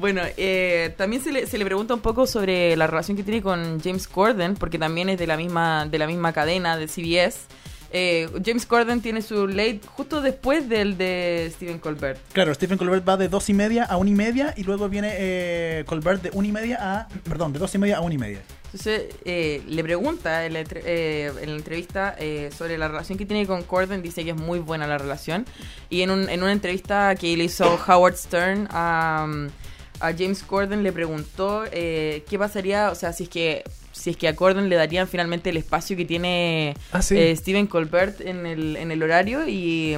Bueno, eh, también se le, se le pregunta un poco sobre la relación que tiene con James Corden, porque también es de la misma, de la misma cadena de CBS. Eh, James Corden tiene su late justo después del de Stephen Colbert. Claro, Stephen Colbert va de dos y media a una y media y luego viene eh, Colbert de una y media a... Perdón, de dos y media a una y media. Entonces eh, le pregunta en la, entre- eh, en la entrevista eh, sobre la relación que tiene con Corden, dice que es muy buena la relación. Y en, un- en una entrevista que le hizo Howard Stern a, a James Corden le preguntó eh, qué pasaría, o sea, si es que si es que a Corden le darían finalmente el espacio que tiene Ah, sí. eh, Stephen Colbert en el, en el horario y,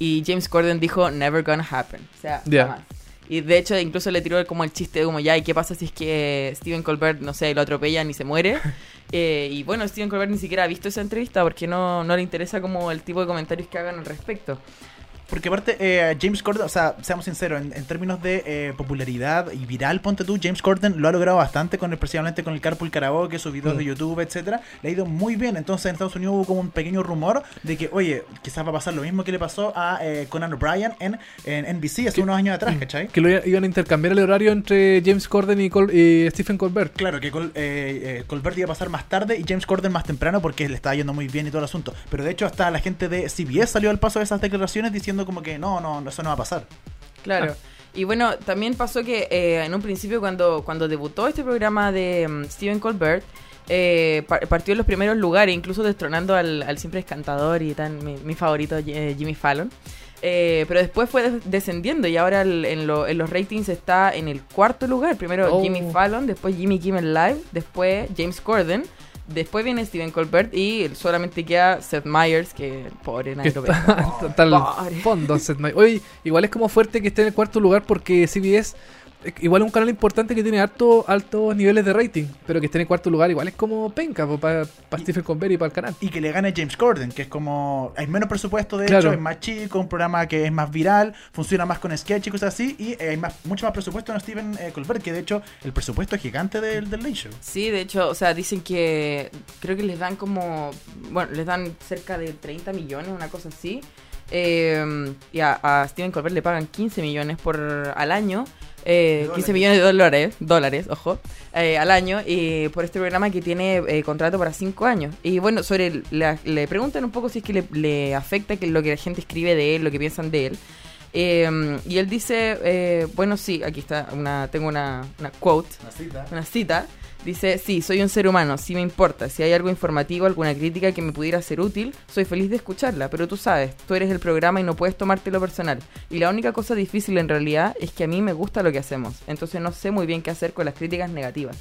y James Corden dijo never gonna happen. O sea, Ya. jamás. Y de hecho incluso le tiró como el chiste de como ya, ¿y qué pasa si es que Steven Colbert, no sé, lo atropellan y se muere? Eh, y bueno, Steven Colbert ni siquiera ha visto esa entrevista porque no, no le interesa como el tipo de comentarios que hagan al respecto. Porque aparte, eh, James Corden, o sea, seamos sinceros, en, en términos de eh, popularidad y viral, ponte tú, James Corden lo ha logrado bastante con el, precisamente con el Carpool Karaoke, sus videos Mm. de YouTube, etcétera. Le ha ido muy bien. Entonces en Estados Unidos hubo como un pequeño rumor de que, oye, quizás va a pasar lo mismo que le pasó a eh, Conan O'Brien en, en NBC hace unos años atrás, ¿cachai? Que lo iban a intercambiar el horario entre James Corden y, Col- y Stephen Colbert. Claro, que Col- eh, eh, Colbert iba a pasar más tarde y James Corden más temprano porque le estaba yendo muy bien y todo el asunto. Pero de hecho hasta la gente de CBS salió al paso de esas declaraciones diciendo como que no, no, eso no va a pasar. Claro. Y bueno, también pasó que eh, en un principio cuando, cuando debutó este programa de mm, Stephen Colbert, eh, par- partió en los primeros lugares, incluso destronando al, al siempre escantador y tan mi, mi favorito eh, Jimmy Fallon. Eh, pero después fue des- descendiendo y ahora el- en, lo- en los ratings está en el cuarto lugar. Primero Oh. Jimmy Fallon, después Jimmy Kimmel Live, después James Corden, después viene Stephen Colbert y solamente queda Seth Meyers, que pobre Que nadie lo ve. está, está al Pobre. fondo. Seth Meyers. Oye, igual es como fuerte que esté en el cuarto lugar porque CBS igual es un canal importante que tiene alto, altos niveles de rating, pero que esté en el cuarto lugar igual es como penca para Stephen Colbert y para el canal. Y que le gane James Corden, que es como. Hay menos presupuesto, de Claro. hecho, es más chico, un programa que es más viral, funciona más con sketch y cosas así. Y eh, hay más, mucho más presupuesto en Steven eh, Colbert, que de hecho el presupuesto es gigante del, del Late Show. Sí, de hecho, o sea, dicen que creo que les dan como, bueno, les dan cerca de 30 millones, una cosa así. Eh, y a, a Steven Colbert le pagan 15 millones por al año. eh, De 15 dólares. millones de dólares, dólares, ojo, eh, al año por este programa que tiene eh, contrato para 5 años. Y bueno, sobre el- la- le preguntan un poco si es que le, le afecta que lo que la gente escribe de él, lo que piensan de él. Eh, y él dice, eh, bueno, sí, aquí está, una, tengo una, una quote una cita. Dice, sí, soy un ser humano, sí me importa. Si hay algo informativo, alguna crítica que me pudiera ser útil, soy feliz de escucharla. Pero tú sabes, tú eres el programa y no puedes tomártelo personal. Y la única cosa difícil en realidad es que a mí me gusta lo que hacemos. Entonces no sé muy bien qué hacer con las críticas negativas.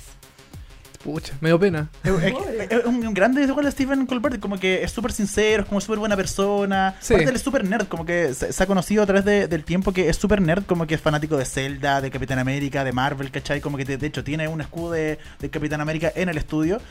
Pucha, me dio pena. Es, es- es un, un grande igual de Stephen Colbert, como que es súper sincero, es como súper buena persona. Sí. Aparte él es súper nerd, como que se, se ha conocido a través de- del tiempo que es súper nerd, como que es fanático de Zelda, de Capitán América, de Marvel, ¿cachai? Como que de, de hecho tiene un escudo de, de Capitán América en el estudio.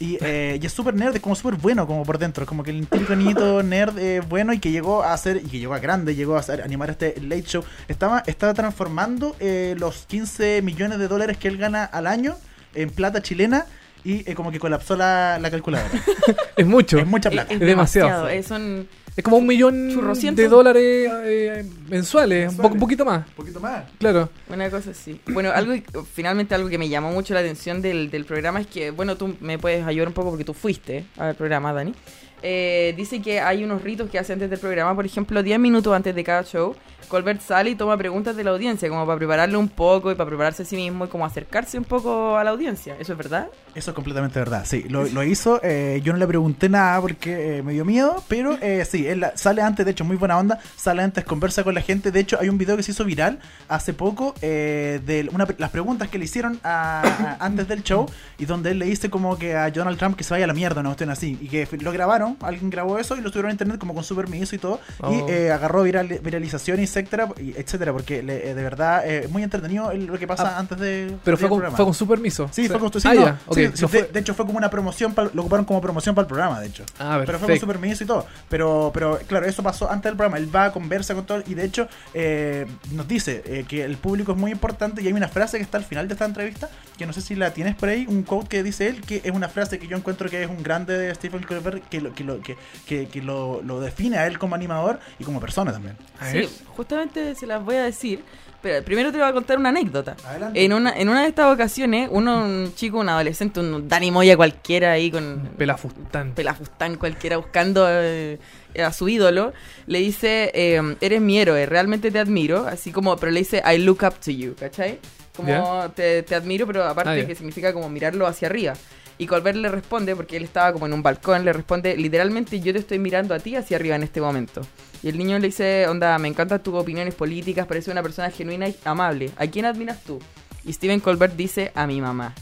Y, eh, y es súper nerd, es como súper bueno como por dentro, como que el típico niñito nerd eh, bueno y que llegó a hacer, y que llegó a grande, llegó a hacer, animar este Late Show. Estaba, estaba transformando eh, los 15 millones de dólares que él gana al año en plata chilena y eh, como que colapsó la, la calculadora. Es mucho. es mucha plata. Es demasiado. Es un, Es como un millón Churrocientos. de dólares eh, mensuales, un, poco, un poquito más. Un poquito más. Claro. Una cosa así. Bueno, algo finalmente algo que me llamó mucho la atención del, del programa es que, bueno, tú me puedes ayudar un poco porque tú fuiste al programa, Dani. Eh, dice que hay unos ritos que hace antes del programa, por ejemplo, 10 minutos antes de cada show, Colbert sale y toma preguntas de la audiencia, como para prepararle un poco y para prepararse a sí mismo y como acercarse un poco a la audiencia. ¿Eso es verdad? Eso es completamente verdad, sí. Lo, lo hizo, eh, yo no le pregunté nada porque eh, me dio miedo, pero eh, sí, él la- sale antes, de hecho, muy buena onda, sale antes, conversa con la gente. De hecho, hay un video que se hizo viral hace poco eh, de una, las preguntas que le hicieron a- a- antes del show y donde él le dice como que a Donald Trump que se vaya a la mierda, no estén así. Y que lo grabaron, alguien grabó eso y lo subieron a internet como con su permiso y todo. Oh. Y eh, agarró viral, viralización, y etcétera porque le- eh, de verdad eh, es muy entretenido el- lo que pasa Ah, antes de. Pero fue con, programa. fue con su permiso. Sí, O sea, fue con sí, Ah, no, sí, no de, de hecho fue como una promoción, pa'l- lo ocuparon como promoción para el programa, de hecho. Ah, Pero fue con su permiso y todo. Pero, pero claro, eso pasó antes del programa. Él va, conversa con todo. Y de hecho, eh, nos dice eh, que el público es muy importante. Y hay una frase que está al final de esta entrevista, que no sé si la tienes por ahí, un quote que dice él, que es una frase que yo encuentro que es un grande de Stephen Colbert, que lo, que lo, que, que, que lo, lo define a él como animador y como persona también. A Sí. Justamente se las voy a decir. Pero primero te voy a contar una anécdota. Adelante. En una, en una de estas ocasiones, uno, un chico, un adolescente, un Dani Moya cualquiera ahí con Pelafustán. pelafustán cualquiera buscando eh, a su ídolo, le dice, eh, eres mi héroe, realmente te admiro, así como, pero le dice, I look up to you, ¿cachai? Como Ya. te, te admiro, pero aparte Ah, ya. que significa como mirarlo hacia arriba. Y Colbert le responde, porque él estaba como en un balcón, le responde, literalmente yo te estoy mirando a ti hacia arriba en este momento. Y el niño le dice, onda, me encantan tus opiniones políticas, parece una persona genuina y amable. ¿A quién admiras tú? Y Steven Colbert dice, a mi mamá.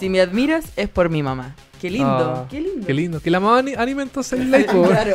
Si me admiras es por mi mamá. Qué lindo, Ah, qué lindo. Qué lindo. Que la mamá ani- anime entonces el like, po. Claro.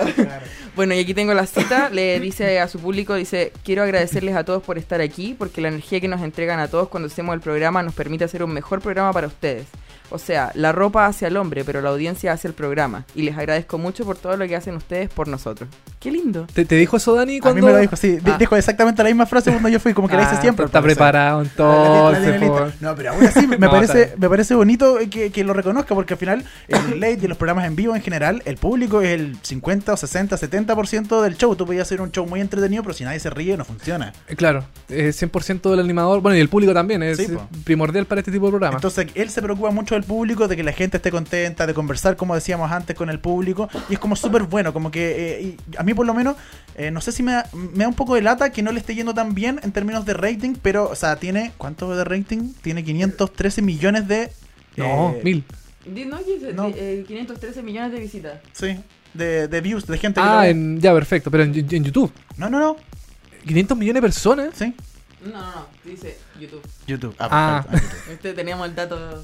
Bueno, y aquí tengo la cita. Le dice a su público, dice, quiero agradecerles a todos por estar aquí, porque la energía que nos entregan a todos cuando hacemos el programa nos permite hacer un mejor programa para ustedes. O sea, la ropa hacia el hombre, pero la audiencia hacia el programa. Y les agradezco mucho por todo lo que hacen ustedes por nosotros. Qué lindo. ¿Te, te dijo eso Dani A cuando...? mí me lo dijo, sí. Ah. Dijo exactamente la misma frase cuando yo fui, como que la hice Ah, siempre. Está preparado La- la- la entonces. No, pero aún así me, No, parece, me parece bonito que, que lo reconozca porque al final el late y los programas en vivo en general, el público es el 50 o 60, 70% del show. Tú podías hacer un show muy entretenido, pero si nadie se ríe no funciona. Eh, Claro, es 100% del animador, bueno, y el público también, es Sí, primordial para este tipo de programa. Entonces él se preocupa mucho del público, de que la gente esté contenta, de conversar, como decíamos antes, con el público. Y es como súper bueno, como que eh, y a mí por lo menos, eh, no sé si me da, me da un poco de lata que no le esté yendo tan bien en términos de rating, pero, o sea, tiene, ¿cuánto de rating? Tiene 513 millones de... no, eh, mil. No, No. di- eh, 513 millones de visitas. Sí, de, de views, de gente Ah, en, ya, perfecto, pero en, en YouTube. No, no, no. 500 millones de personas. Sí, No, no, no. Dice YouTube. YouTube. Ah. Ah, perfecto. Este teníamos el dato.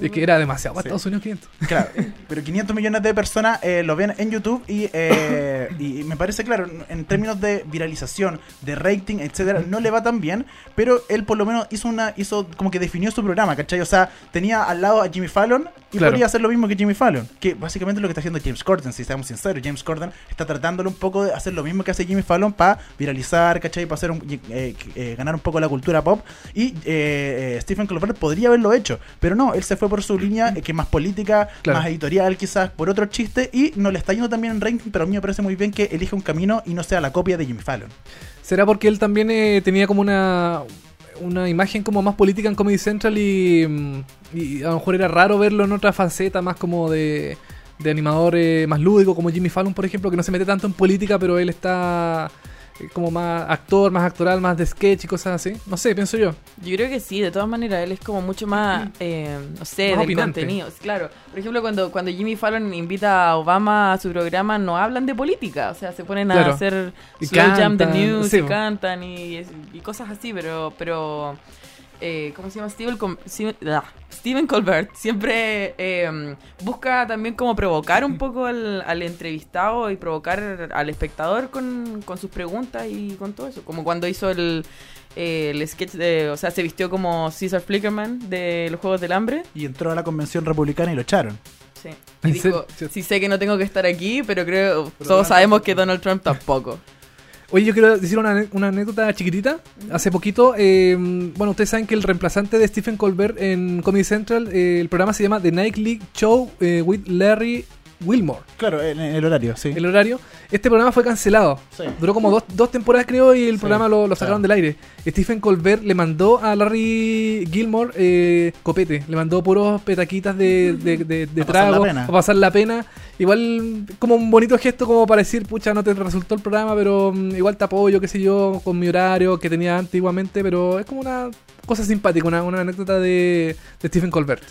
Es que era demasiado para Sí. Estados Unidos 500. Claro, pero 500 millones de personas eh, lo ven en YouTube y, eh, y me parece claro, en términos de viralización, de rating, etcétera, no le va tan bien, pero él por lo menos hizo una, hizo como que definió su programa, ¿cachai? O sea, tenía al lado a Jimmy Fallon y Claro. podría hacer lo mismo que Jimmy Fallon, que básicamente es lo que está haciendo James Corden, si estamos sinceros, James Corden está tratándolo un poco de hacer lo mismo que hace Jimmy Fallon para viralizar, ¿cachai? Para hacer un- eh, eh, ganar un poco la cultura pop y eh, eh, Stephen Colbert podría haberlo hecho, pero no, él se fue por su línea eh, que es más política, Claro. más editorial quizás, por otro chiste y no le está yendo también en ranking, pero a mí me parece muy bien que elija un camino y no sea la copia de Jimmy Fallon. ¿Será porque él también eh, tenía como una una imagen como más política en Comedy Central y, mm, y a lo mejor era raro verlo en otra faceta más como de, de animador eh, más lúdico como Jimmy Fallon por ejemplo que no se mete tanto en política pero él está como más actor, más actoral, más de sketch y cosas así. No sé, pienso yo. Yo creo que sí, de todas maneras, él es como mucho más, eh, no sé, Más del opinante. contenido. Claro, por ejemplo, cuando, cuando Jimmy Fallon invita a Obama a su programa, no hablan de política, o sea, se ponen a hacer Y slow jam the cantan, news sí, y cantan y, y cosas así, pero, pero eh, ¿cómo se llama? Steven, Steven, Colbert siempre eh, busca también como provocar un poco al, al entrevistado y provocar al espectador con, con sus preguntas y con todo eso. Como cuando hizo el, eh, el sketch de, o sea, se vistió como Caesar Flickerman de los Juegos del Hambre. Y entró a la convención republicana y lo echaron. Sí. Sí sé que no tengo que estar aquí, pero creo, todos sabemos que Donald Trump tampoco. Oye, yo quiero decir una, anécdota chiquitita. Hace poquito, eh, bueno, ustedes saben que el reemplazante de Stephen Colbert en Comedy Central, eh, el programa se llama The Nightly Show eh, with Larry Wilmore. Claro, en, el horario, sí. El horario. Este programa fue cancelado. Sí. Duró como dos, dos temporadas, creo, y el Sí, programa lo, lo sacaron claro. del aire. Stephen Colbert le mandó a Larry Gilmore eh, copete. Le mandó puros petaquitas de, de, de, A trago pasar la pena. Igual, como un bonito gesto, como para decir, pucha, no te resultó el programa, pero mm, igual te apoyo, qué sé yo, con mi horario que tenía antiguamente. Pero es como una cosa simpática, una, una anécdota de, de Stephen Colbert.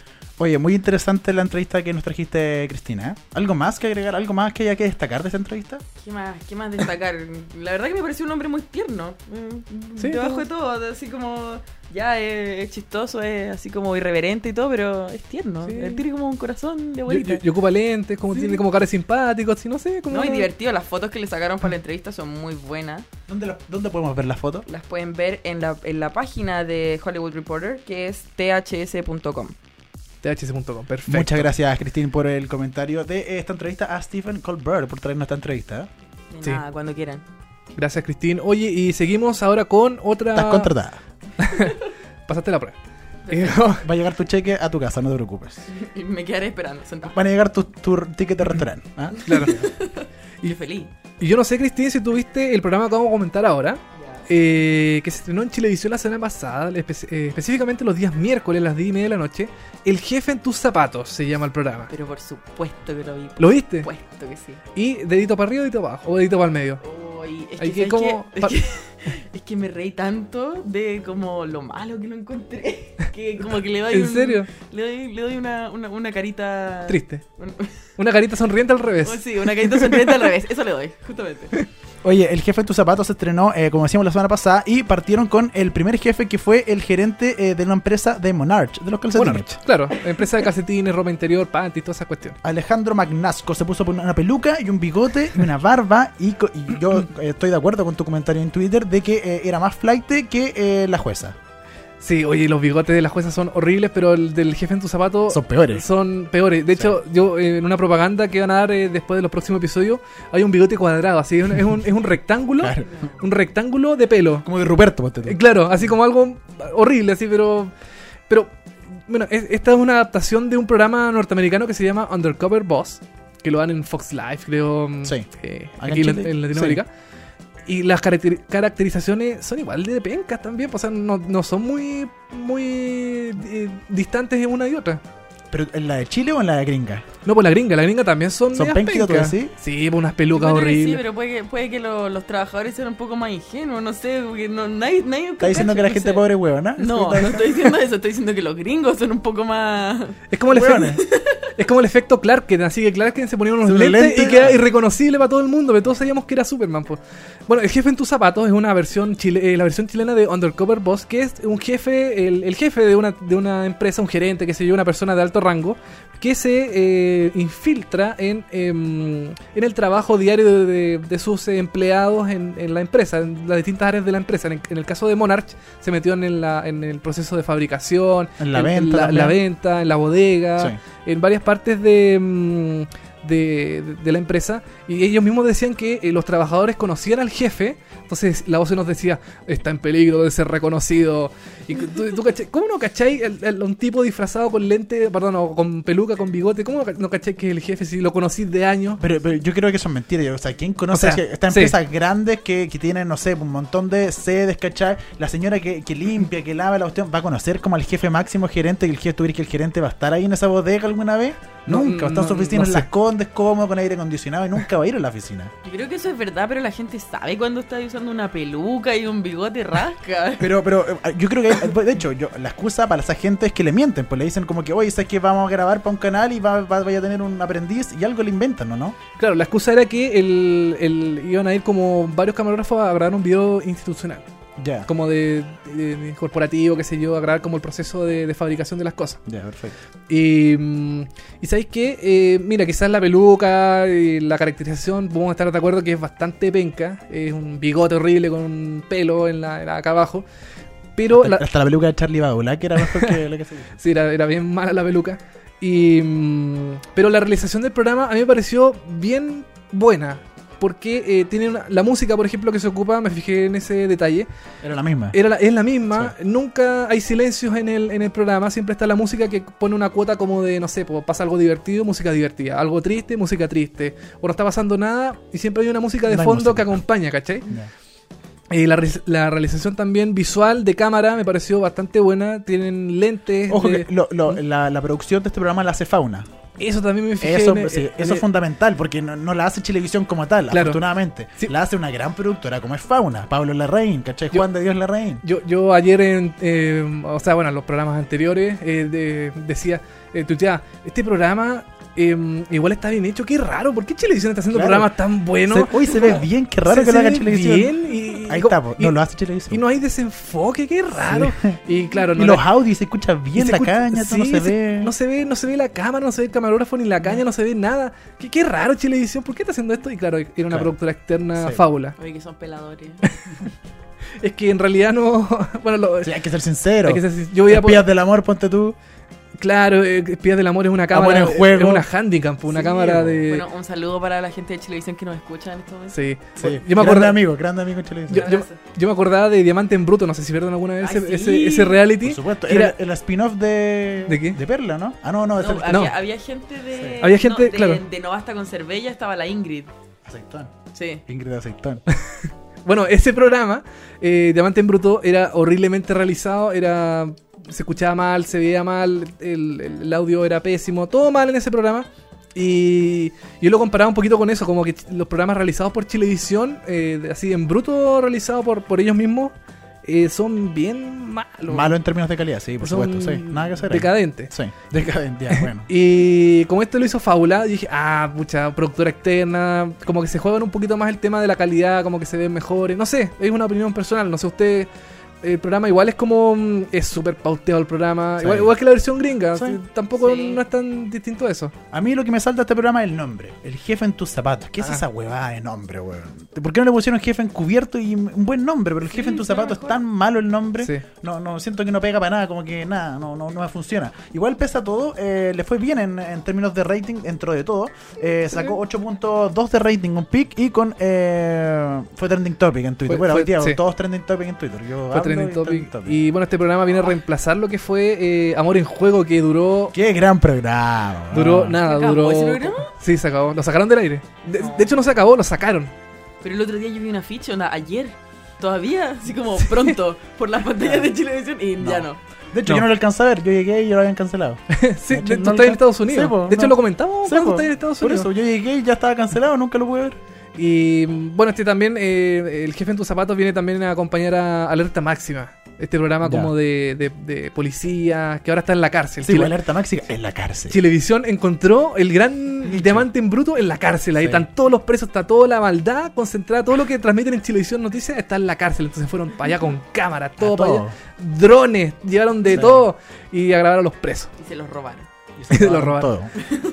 Oye, muy interesante la entrevista que nos trajiste, Cristina. ¿eh? ¿Algo más que agregar? ¿Algo más que haya que destacar de esta entrevista? ¿Qué más, ¿Qué más destacar? La verdad que me pareció un hombre muy tierno. Mm, Sí, Debajo todo. de todo, así como. Ya es, es chistoso, es así como irreverente y todo, pero es tierno. Sí. Él tiene como un corazón de Y, abuelita. y- y ocupa lentes, como Sí. tiene como cara simpático, así, no sé. Como No, y divertido. Las fotos que le sacaron para la entrevista son muy buenas. ¿Dónde, lo- dónde podemos ver las fotos? Las pueden ver en la, en la página de Hollywood Reporter, que es ths.com. THC.com, perfecto. Muchas gracias, Cristina, por el comentario de esta entrevista a Stephen Colbert, por traernos esta entrevista. De Sí. nada, cuando quieran. Gracias, Cristín. Oye, y seguimos ahora con otra. Estás contratada. Pasaste la prueba. Eh, Va a llegar tu cheque a tu casa, no te preocupes. Y me quedaré esperando, sentado. Van a llegar tus tu ticket de restaurante. ¿ah? claro. Y feliz. Y yo no sé, Cristín, si tuviste el programa que vamos a comentar ahora. Eh, que se estrenó en Chilevisión la semana pasada, espe- eh, específicamente los días miércoles, a las 10 y media de la noche. El jefe en tus zapatos se llama el programa. Pero por supuesto que lo vi. Por ¿Lo viste? supuesto que sí. Y dedito para arriba, dedito para abajo, o dedito para el medio. Es, que, que ¿sabes como- es, que, es que me reí tanto de como lo malo que lo encontré. Que como que le doy ¿En un- serio? Le doy, le doy una, una, una carita... Triste. un- Una carita sonriente al revés. oh, sí, una carita sonriente al revés. Eso le doy, justamente. Oye, el jefe en tus zapatos se estrenó, eh, como decíamos la semana pasada, y partieron con el primer jefe que fue el gerente eh, de una empresa de Monarch, de los calcetines. Monarch, claro. Empresa de calcetines, ropa interior, panty, toda esa cuestión. Alejandro Magnasco se puso una peluca y un bigote y una barba. Y, y yo eh, estoy de acuerdo con tu comentario en Twitter de que eh, era más flight que la jueza. Sí, oye, los bigotes de la jueza son horribles, pero el del jefe en tu zapato Son peores. Son peores. De hecho, yo en una propaganda que van a dar eh, después de los próximos episodios, hay un bigote cuadrado, así es un, es un, es un rectángulo, Claro. un rectángulo de pelo. Como de Ruperto, ponte. Eh, claro, así como algo horrible, así, pero. Pero, bueno, es- esta es una adaptación de un programa norteamericano que se llama Undercover Boss, que lo dan en Fox Live, creo, mm, Sí. eh, aquí en Latinoamérica. Y las caracter- caracterizaciones son igual de pencas también, o sea, no, no son muy, muy eh, distantes en una y otra. ¿Pero en la de Chile o en la de gringa? No, pues la gringa, la gringa también son. ¿Son pencas. sí? Sí, pues unas pelucas que Sí, horribles. pero puede que, puede que lo- los trabajadores sean un poco más ingenuos, no sé, porque no, nadie, nadie ¿Está diciendo que la gente pobre es huevona? No, no estoy diciendo eso, estoy diciendo que los gringos son un poco más... Es como el efecto. Es como el efecto Clarken, así que Clarken se ponía unos lentes, lentes, y queda ¿no? irreconocible para todo el mundo, pero todos sabíamos que era Superman. pues. Bueno, el jefe en tus zapatos es una versión chile, eh, la versión chilena de Undercover Boss, que es un jefe, el, el jefe de una, de una empresa, un gerente, que se yo, una persona de alto rango, que se eh, infiltra en, em, en el trabajo diario de, de- de sus empleados en, en la empresa, en las distintas áreas de la empresa. En el, en caso de Monarch, se metió en, la- en el proceso de fabricación, En la venta la, la venta, en la bodega, Sí. en varias partes de, mm, de, de- de la empresa. Y ellos mismos decían que eh, los trabajadores conocían al jefe. Entonces la voz nos decía, está en peligro de ser reconocido. Y tú, tú cachai- ¿Cómo no el- un tipo disfrazado con lente, perdón, o con peluca, con bigote? ¿Cómo no ca- no cachai que es el jefe si lo conocí de años? Pero, pero yo creo que son mentiras. O sea, ¿quién conoce O sea, estas sí. empresas grandes que, que tienen, no sé, un montón de sedes, ¿cachai? La señora que, que limpia, que lava la cuestión, ¿va a conocer como al jefe máximo gerente que el jefe tuviera que el gerente va a estar ahí en esa bodega alguna vez? No, Nunca. Va a estar en su no, oficina no en sé. Las Cómodo, con aire acondicionado y nunca va a ir a la oficina. Yo creo que eso es verdad, pero la gente sabe cuando está usando una peluca y un bigote rasca. Pero, pero eh, yo creo que, hay- de hecho, yo, la excusa para esa gente es que le mienten, pues le dicen como que, oye, ¿sabes que vamos a grabar para un canal y va, va- vaya a tener un aprendiz? Y algo le inventan, ¿no? no? Claro, la excusa era que el, el- iban a ir como varios camarógrafos a grabar un video institucional. Ya. como de, de- de corporativo, qué sé yo, a grabar como el proceso de, de fabricación de las cosas. Ya, perfecto. Y, mm, y sabéis que, eh, mira, quizás la peluca y la caracterización, podemos estar de acuerdo que es bastante penca. Es un bigote horrible con un pelo en la, en la- acá abajo. Pero la, Hasta la peluca de Charlie Baula, que era mejor que la que se sí, era, era bien mala la peluca. Y, mm, pero la realización del programa a mí me pareció bien buena. Porque eh, tiene una- la música, por ejemplo, que se ocupa, me fijé en ese detalle. Era la misma. Era la- es la misma, nunca hay silencios en el, en el programa, siempre está la música que pone una cuota como de, no sé, pues, pasa algo divertido, música divertida, algo triste, música triste, o no está pasando nada y siempre hay una música de No hay fondo música. que acompaña, ¿cachai? Ya. Y la, re- la realización también visual de cámara me pareció bastante buena, tienen lentes. Ojo de- que lo- lo- la, la producción de este programa la hace Fauna. Eso también me fijé. Eso, en- sí, en- eso es fundamental porque no, no la hace Chilevisión como tal, Claro. afortunadamente. Sí. La hace una gran productora como es Fauna, Pablo Larraín, ¿cachai? Yo- Juan de Dios Larraín. Yo, yo ayer, en, eh, o sea, bueno, en los programas anteriores, eh, de- decía, eh, tuiteaba, este programa eh, igual está bien hecho, qué raro, ¿por qué Chilevisión está haciendo Claro. programas tan buenos? Se- hoy se ve bien, qué raro Se- que lo haga Chilevisión. bien y- Ahí y- está, y- no lo hace Chilevisión. Y no hay desenfoque, qué raro. Y claro, no y la- los audios se escucha bien se la escucha- caña, todo no se ve. No se ve, no se ve la cámara, no se ve el camarógrafo ni la caña, no se ve nada. Qué, qué raro Chilevisión, ¿por qué está haciendo esto? Y claro, era una Claro. productora externa Sí. fábula. Oye, que son peladores. Es que en realidad no. Bueno, lo- Sí, hay que ser sincero. hay que ser- yo voy a Espías del amor, ponte tú. Claro, eh, Espías del Amor es una Amor cámara. en juego. Es una handicap, una Sí, cámara de. Bueno, un saludo para la gente de Chilevisión que nos escucha en estos momentos. sí. Sí. Yo me grande amigo, grande amigo en Chilevisión. Yo, yo- yo me acordaba de Diamante en Bruto, no sé si vieron alguna vez Ay, ese, sí. ese, ese reality. Por supuesto, era el spin-off de. ¿De qué? De Perla, ¿no? Ah, no, no, había, no. había gente de. Sí. Había gente, no, de, claro. De No Basta con Cervella estaba la Ingrid. Aceitón. Sí. Ingrid Aceitón. Bueno, ese programa, eh, Diamante en Bruto, era horriblemente realizado, era se escuchaba mal, se veía mal, el, el audio era pésimo, todo mal en ese programa. Y yo lo comparaba un poquito con eso, como que los programas realizados por Chilevisión, eh, así en bruto realizados por, por ellos mismos, eh, son bien malos. Malo en términos de calidad, sí, por Son supuesto, sí. Nada que hacer. ahí. Decadentes. Sí, decadente, ya, bueno. Y como esto lo hizo Fábula, dije, ah, pucha, productora externa, como que se juegan un poquito más el tema de la calidad, como que se ven mejores, no sé, es una opinión personal, no sé usted, el programa igual es como, mm, es súper pauteado el programa, Sí. igual, igual que la versión gringa, Sí. tampoco Sí. no es tan distinto a eso. A mí lo que me salta este programa es el nombre. El jefe en tus zapatos. ¿Qué es Ah. esa huevada de nombre, weón? ¿Por qué no le pusieron jefe encubierto y un buen nombre? Pero el jefe en tus zapatos es tan malo el nombre. Sí. No, no, siento que no pega para nada, como que nada, no, no, no me funciona. Igual pesa todo, eh, le fue bien en, en términos de rating dentro de todo. Eh, sacó 8.2 de rating con pic y con eh, fue trending topic en Twitter. Fue- bueno, fue- hoy día todos trending topic en Twitter. Yo trending y topic. Y bueno, este programa viene a reemplazar lo que fue eh, Amor en Juego, que duró... Qué gran programa. Duró, nada, ¿Se acabó duró... ese programa? Sí, se acabó. Lo sacaron del aire. De, No. de hecho, no se acabó, lo sacaron. Pero el otro día yo vi una ficha, ayer. Todavía, así como pronto, por las pantallas de Chilevisión y ya no. De hecho, No. yo no lo alcancé a ver. Yo llegué y ya lo habían cancelado. sí, De hecho, de- no tú estás en Estados Unidos. Sí, po, de hecho, no. lo comentamos Sí, cuando po. estás en Estados Por Unidos. eso, yo llegué y ya estaba cancelado, nunca lo pude ver. Y bueno, este también, eh, el jefe en tus zapatos viene también a acompañar a Alerta Máxima. Este programa Ya. como de, de, de policía, que ahora está en la cárcel. Sí, Chile- la alerta máxima en la cárcel. Chilevisión encontró el gran diamante en bruto en la cárcel. Ahí Sí. están todos los presos, está toda la maldad concentrada, todo lo que transmiten en Chilevisión Noticias está en la cárcel. Entonces fueron para allá con cámara, todo para todo. allá. Drones, llevaron de Sí. todo y a grabar a los presos. Y se los robaron. Y se lo robaron. todo.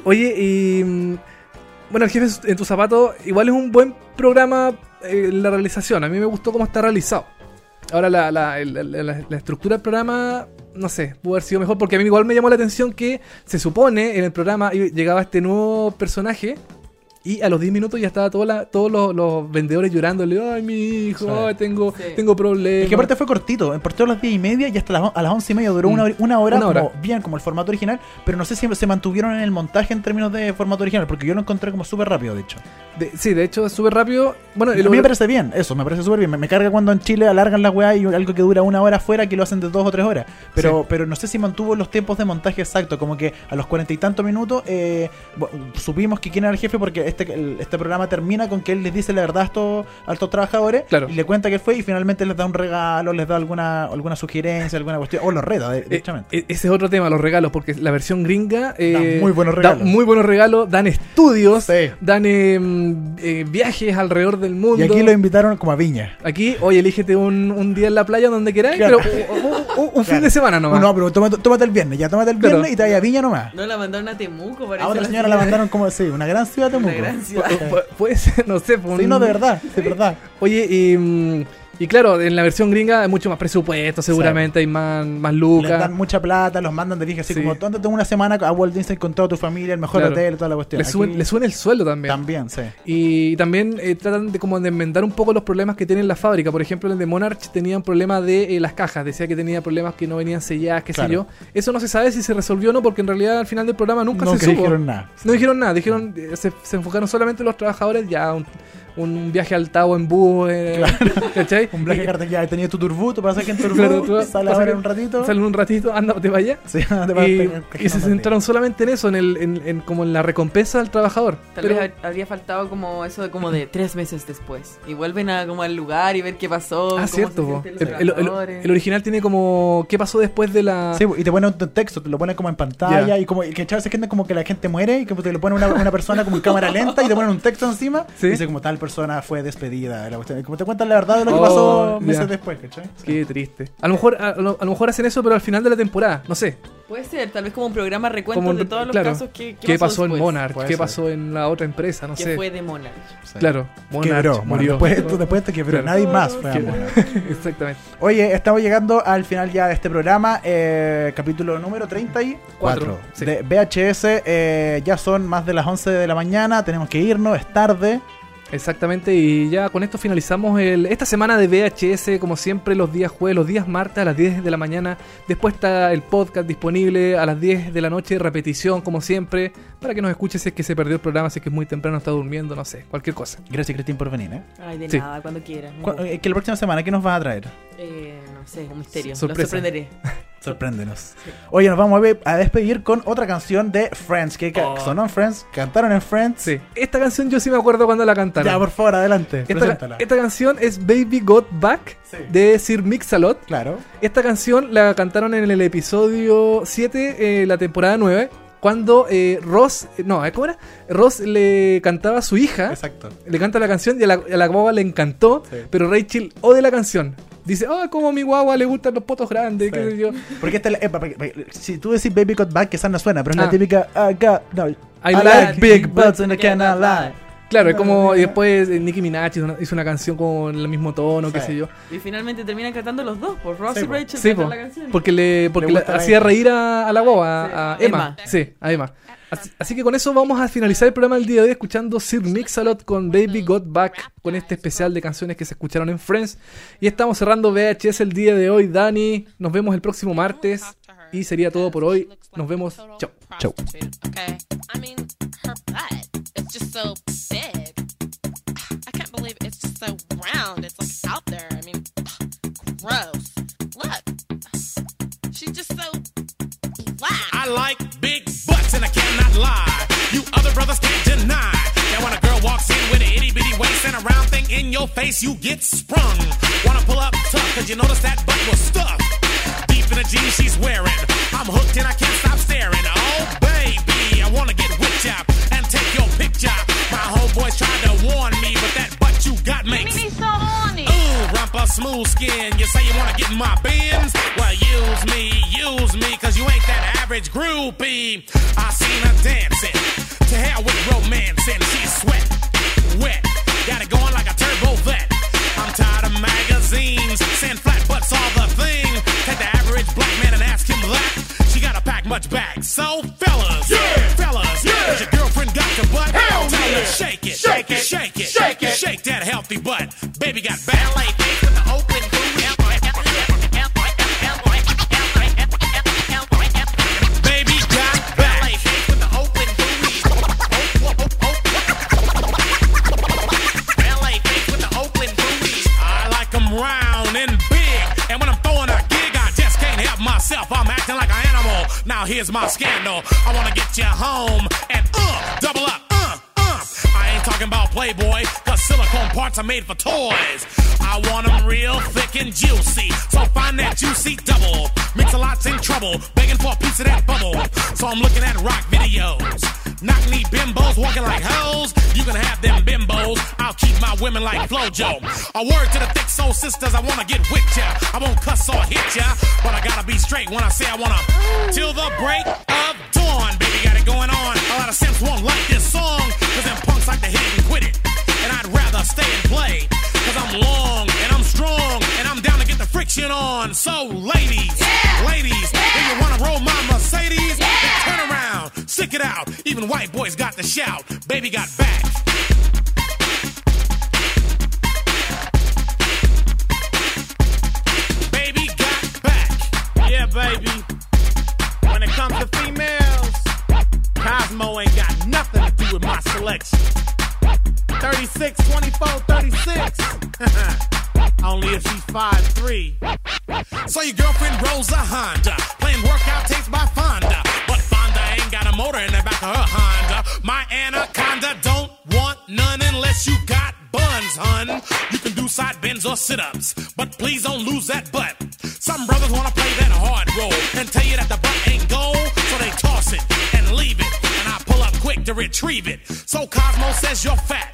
Oye, y. Bueno, el jefe en tu zapato igual es un buen programa eh, la realización. A mí me gustó cómo está realizado. Ahora, la, la, la- la- estructura del programa, no sé, pudo haber sido mejor porque a mí igual me llamó la atención que se supone en el programa llegaba este nuevo personaje. Y a los 10 minutos ya estaba toda la- todos los, los vendedores llorándole, ay mi hijo, Sí. ay, tengo, Sí. tengo problemas. Es que aparte fue cortito, partió a las 10 y media y hasta las, a las 11 y media duró Mm. una, hora- una hora, Una hora. como- bien como el formato original, pero no sé si se mantuvieron en el montaje en términos de formato original, porque yo lo encontré como súper rápido, de hecho. De- sí, de hecho es súper rápido. Bueno, a el- mí me parece bien, eso, me parece súper bien. Me, me carga cuando en Chile alargan la weá y algo que dura una hora afuera que lo hacen de dos o tres horas. Pero, Sí. pero no sé si mantuvo los tiempos de montaje exactos, como que a los cuarenta y tantos minutos eh, supimos que quién era el jefe porque este, el- este programa termina con que él les dice la verdad a estos, a estos trabajadores Claro. y le cuenta que fue y finalmente les da un regalo, les da alguna, alguna sugerencia, alguna cuestión, o los reta, de- Eh, derechamente. eh, ese es otro tema, los regalos, porque la versión gringa eh, Da muy buenos da regalos. muy buenos regalos, dan estudios, Sí. dan eh, con eh, viajes alrededor del mundo. Y aquí lo invitaron como a Viña. Aquí, oye, elígete un, un día en la playa donde queráis, Claro. pero un, un- un fin de semana nomás. No, pero tómate, tómate el viernes, ya tómate el Claro. viernes y te vayas a Viña nomás. No la mandaron a Temuco, parece. A otra la señora la mandaron como, sí, una gran ciudad de Una Temuco. gran ciudad. Pu- pu- Puede ser, no sé. pues, Sí, un- no, de verdad, de verdad. Oye, y, mm, y claro, en la versión gringa hay mucho más presupuesto, seguramente hay más, más Les lucas. dan mucha plata, los mandan de viaje así Sí. como, tóntate una semana a Walt Disney con toda tu familia, el mejor Claro. hotel, toda la cuestión. Le suben, Aquí le suben el sueldo también. También, sí. Y también eh, tratan de como de enmendar un poco los problemas que tiene la fábrica. Por ejemplo, el de Monarch tenía un problema de eh, las cajas. Decía que tenía problemas que no venían selladas, qué Claro. sé yo. Eso no se sabe si se resolvió o no, porque en realidad al final del programa nunca Nunca se supo. dijeron nada. No dijeron nada, dijeron, eh, se, se enfocaron solamente en los trabajadores, ya un, un viaje al Tao en bus, eh, ¿cachai? Un viaje carta ya tenías tu turbú, tú pasas aquí en turbú, Claro, tú- sale ahora un ratito. Salen un ratito, anda, te vaya. Sí, te vas a Y, se centraron solamente en eso, en, el, en, en como en la recompensa al trabajador. Tal Pero- vez ha- habría faltado como eso de como de tres meses después. Y vuelven a como al lugar y ver qué pasó. Ah, cómo cierto. se El, los el- el- trabajadores. el original tiene como. ¿Qué pasó después de la.? Sí, y te ponen un texto, te lo ponen como en pantalla y como y que gente como que la gente muere y que te lo pone una, una persona como en cámara lenta y te ponen un texto encima Sí. y dice como tal persona fue despedida. La cuestión. Como te cuentan la verdad de lo que Oh, pasó meses ya. después, ¿cachai? Qué triste. A lo, mejor, a, lo, a lo mejor hacen eso, pero al final de la temporada. No sé. Puede ser, tal vez como un programa recuento Como de todos los claro. casos que ¿Qué pasó en después? Monarch? ¿Qué ser. pasó en la otra empresa? No ¿Qué sé. fue de Monarch? Sí. Claro. Monarch Quebró, bueno, murió. después, después te quebró, Claro. nadie más fue a Que- Monarch. Exactamente. Oye, estamos llegando al final ya de este programa, eh, capítulo número 34 Cuatro, sí. de VHS. eh, ya son más de las 11 de la mañana, tenemos que irnos, es tarde. Exactamente, y ya con esto finalizamos el, esta semana de VHS, como siempre, los días jueves, los días martes a las 10 de la mañana. Después está el podcast disponible a las 10 de la noche, repetición, como siempre, para que nos escuches si es que se perdió el programa, si es que es muy temprano, está durmiendo, no sé, cualquier cosa. Gracias, Cristín, por venir. ¿eh? Ay, de Sí. nada, cuando quieran. Cu- eh, que la próxima semana, ¿qué nos vas a traer? Eh, no sé, un misterio. Sorpresa. Lo sorprenderé. Sorpréndenos. Oye, nos vamos a, a despedir con otra canción de Friends, que Oh. sonó en Friends, cantaron en Friends. Sí, esta canción yo sí me acuerdo cuando la cantaron. Ya, por favor, adelante, esta, canción es Baby Got Back Sí. de Sir Mix-a-Lot. Claro. Esta canción la cantaron en el episodio 7, eh, la temporada 9, cuando eh, Ross, eh, no, ¿cómo era? Ross le cantaba a su hija, Exacto. le canta la canción y a la, a la guagua le encantó, Sí. pero Rachel odia la canción. Dice, ah, como a mi guagua le gustan los potos grandes, qué sé yo. Porque esta, es la- eh, si tú decís Baby Got Back, esa no suena, pero es Ah. la típica I got, no, I, like like big butts and I cannot lie. Claro, es como, y después eh, Nicki Minaj hizo una, hizo una canción con el mismo tono, qué Sí. sé yo. Y finalmente terminan cantando los dos, por Ross Sí, y. Rachel Sí, po, la canción. porque le porque Le la hacía reír a, a la guagua, Sí, a, a a Emma. Emma. Sí, a Emma. Así, así que con eso vamos a finalizar el programa del día de hoy escuchando Sir Mix-a-Lot con Baby Got Back con este especial de canciones que se escucharon en Friends. Y estamos cerrando VHS el día de hoy. Dani, nos vemos el próximo martes. Y sería todo por hoy. Nos vemos. Chau. Chau. I like big and I cannot lie. You other brothers can't deny. That when a girl walks in with an itty bitty waist and a round thing in your face, you get sprung. Wanna pull up tough, cause you notice that butt was stuffed. Deep in the jeans she's wearing. I'm hooked and I can't stop staring. Oh, baby, I wanna get whipped up and take your picture. My homeboys tried to warn me, but that butt you got makes me so horny. Ooh, rumpa smooth skin. You say you wanna get in my bins? Well, average groupie. I seen her dancing. To hell with romancing. She's sweat, wet. Got it going like a turbo vet. I'm tired of magazines. Saying flat butts all the thing. Take the average black man and ask him that. She gotta pack much back. Here's my scandal. I wanna get you home and uh, double up, uh, uh. I ain't talking about Playboy, cause silicone parts are made for toys. I want 'em real thick and juicy. So find that juicy double. Mix a lot's in trouble, begging for a piece of that bubble. So I'm looking at rock videos. Knock knee bimbos walking like hoes. You can have them bimbos. I'll keep my women like Flojo. A word to the thick soul sisters, I wanna get with ya. I won't cuss or hit ya, but I gotta be straight when I say I wanna. Till the break of dawn, baby, got it going on. A lot of simps won't like this song, cause them punks like to hit it and quit it. And I'd rather stay and play, cause I'm long and I'm strong, and I'm down to get the friction on. So, ladies, ladies, if you wanna roll my Mercedes, then turn around, stick it out. Even white boys got the shout. Baby got back. Baby got back. Yeah, baby. When it comes to females, Cosmo ain't got nothing to do with my selection. 36, 24, 36. Only if she's 5'3. So your girlfriend rolls a Honda, playing workout tapes by Fonda. Motor in the back of her Honda. My anaconda don't want none unless you got buns, hun. You can do side bends or sit ups, but please don't lose that butt. Some brothers wanna play that hard role and tell you that the butt ain't gold, so they toss it and leave it. And I pull up quick to retrieve it. So Cosmo says you're fat.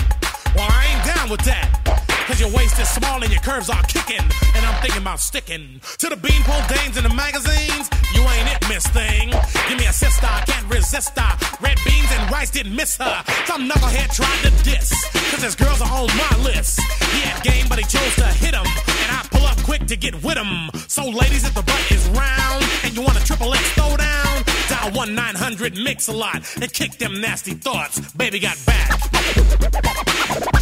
Well, I ain't down with that. Cause your waist is small and your curves are kicking. And I'm thinking about sticking to the beanpole dames in the magazines. You ain't it, miss thing. Give me a sister, I can't resist her. Red beans and rice didn't miss her. Some knucklehead tried to diss. Cause his girls are on my list. He had game, but he chose to hit him. And I pull up quick to get with him. So, ladies, if the butt is round and you want a triple X throwdown, dial 1 900 Mix a lot and kick them nasty thoughts. Baby got back.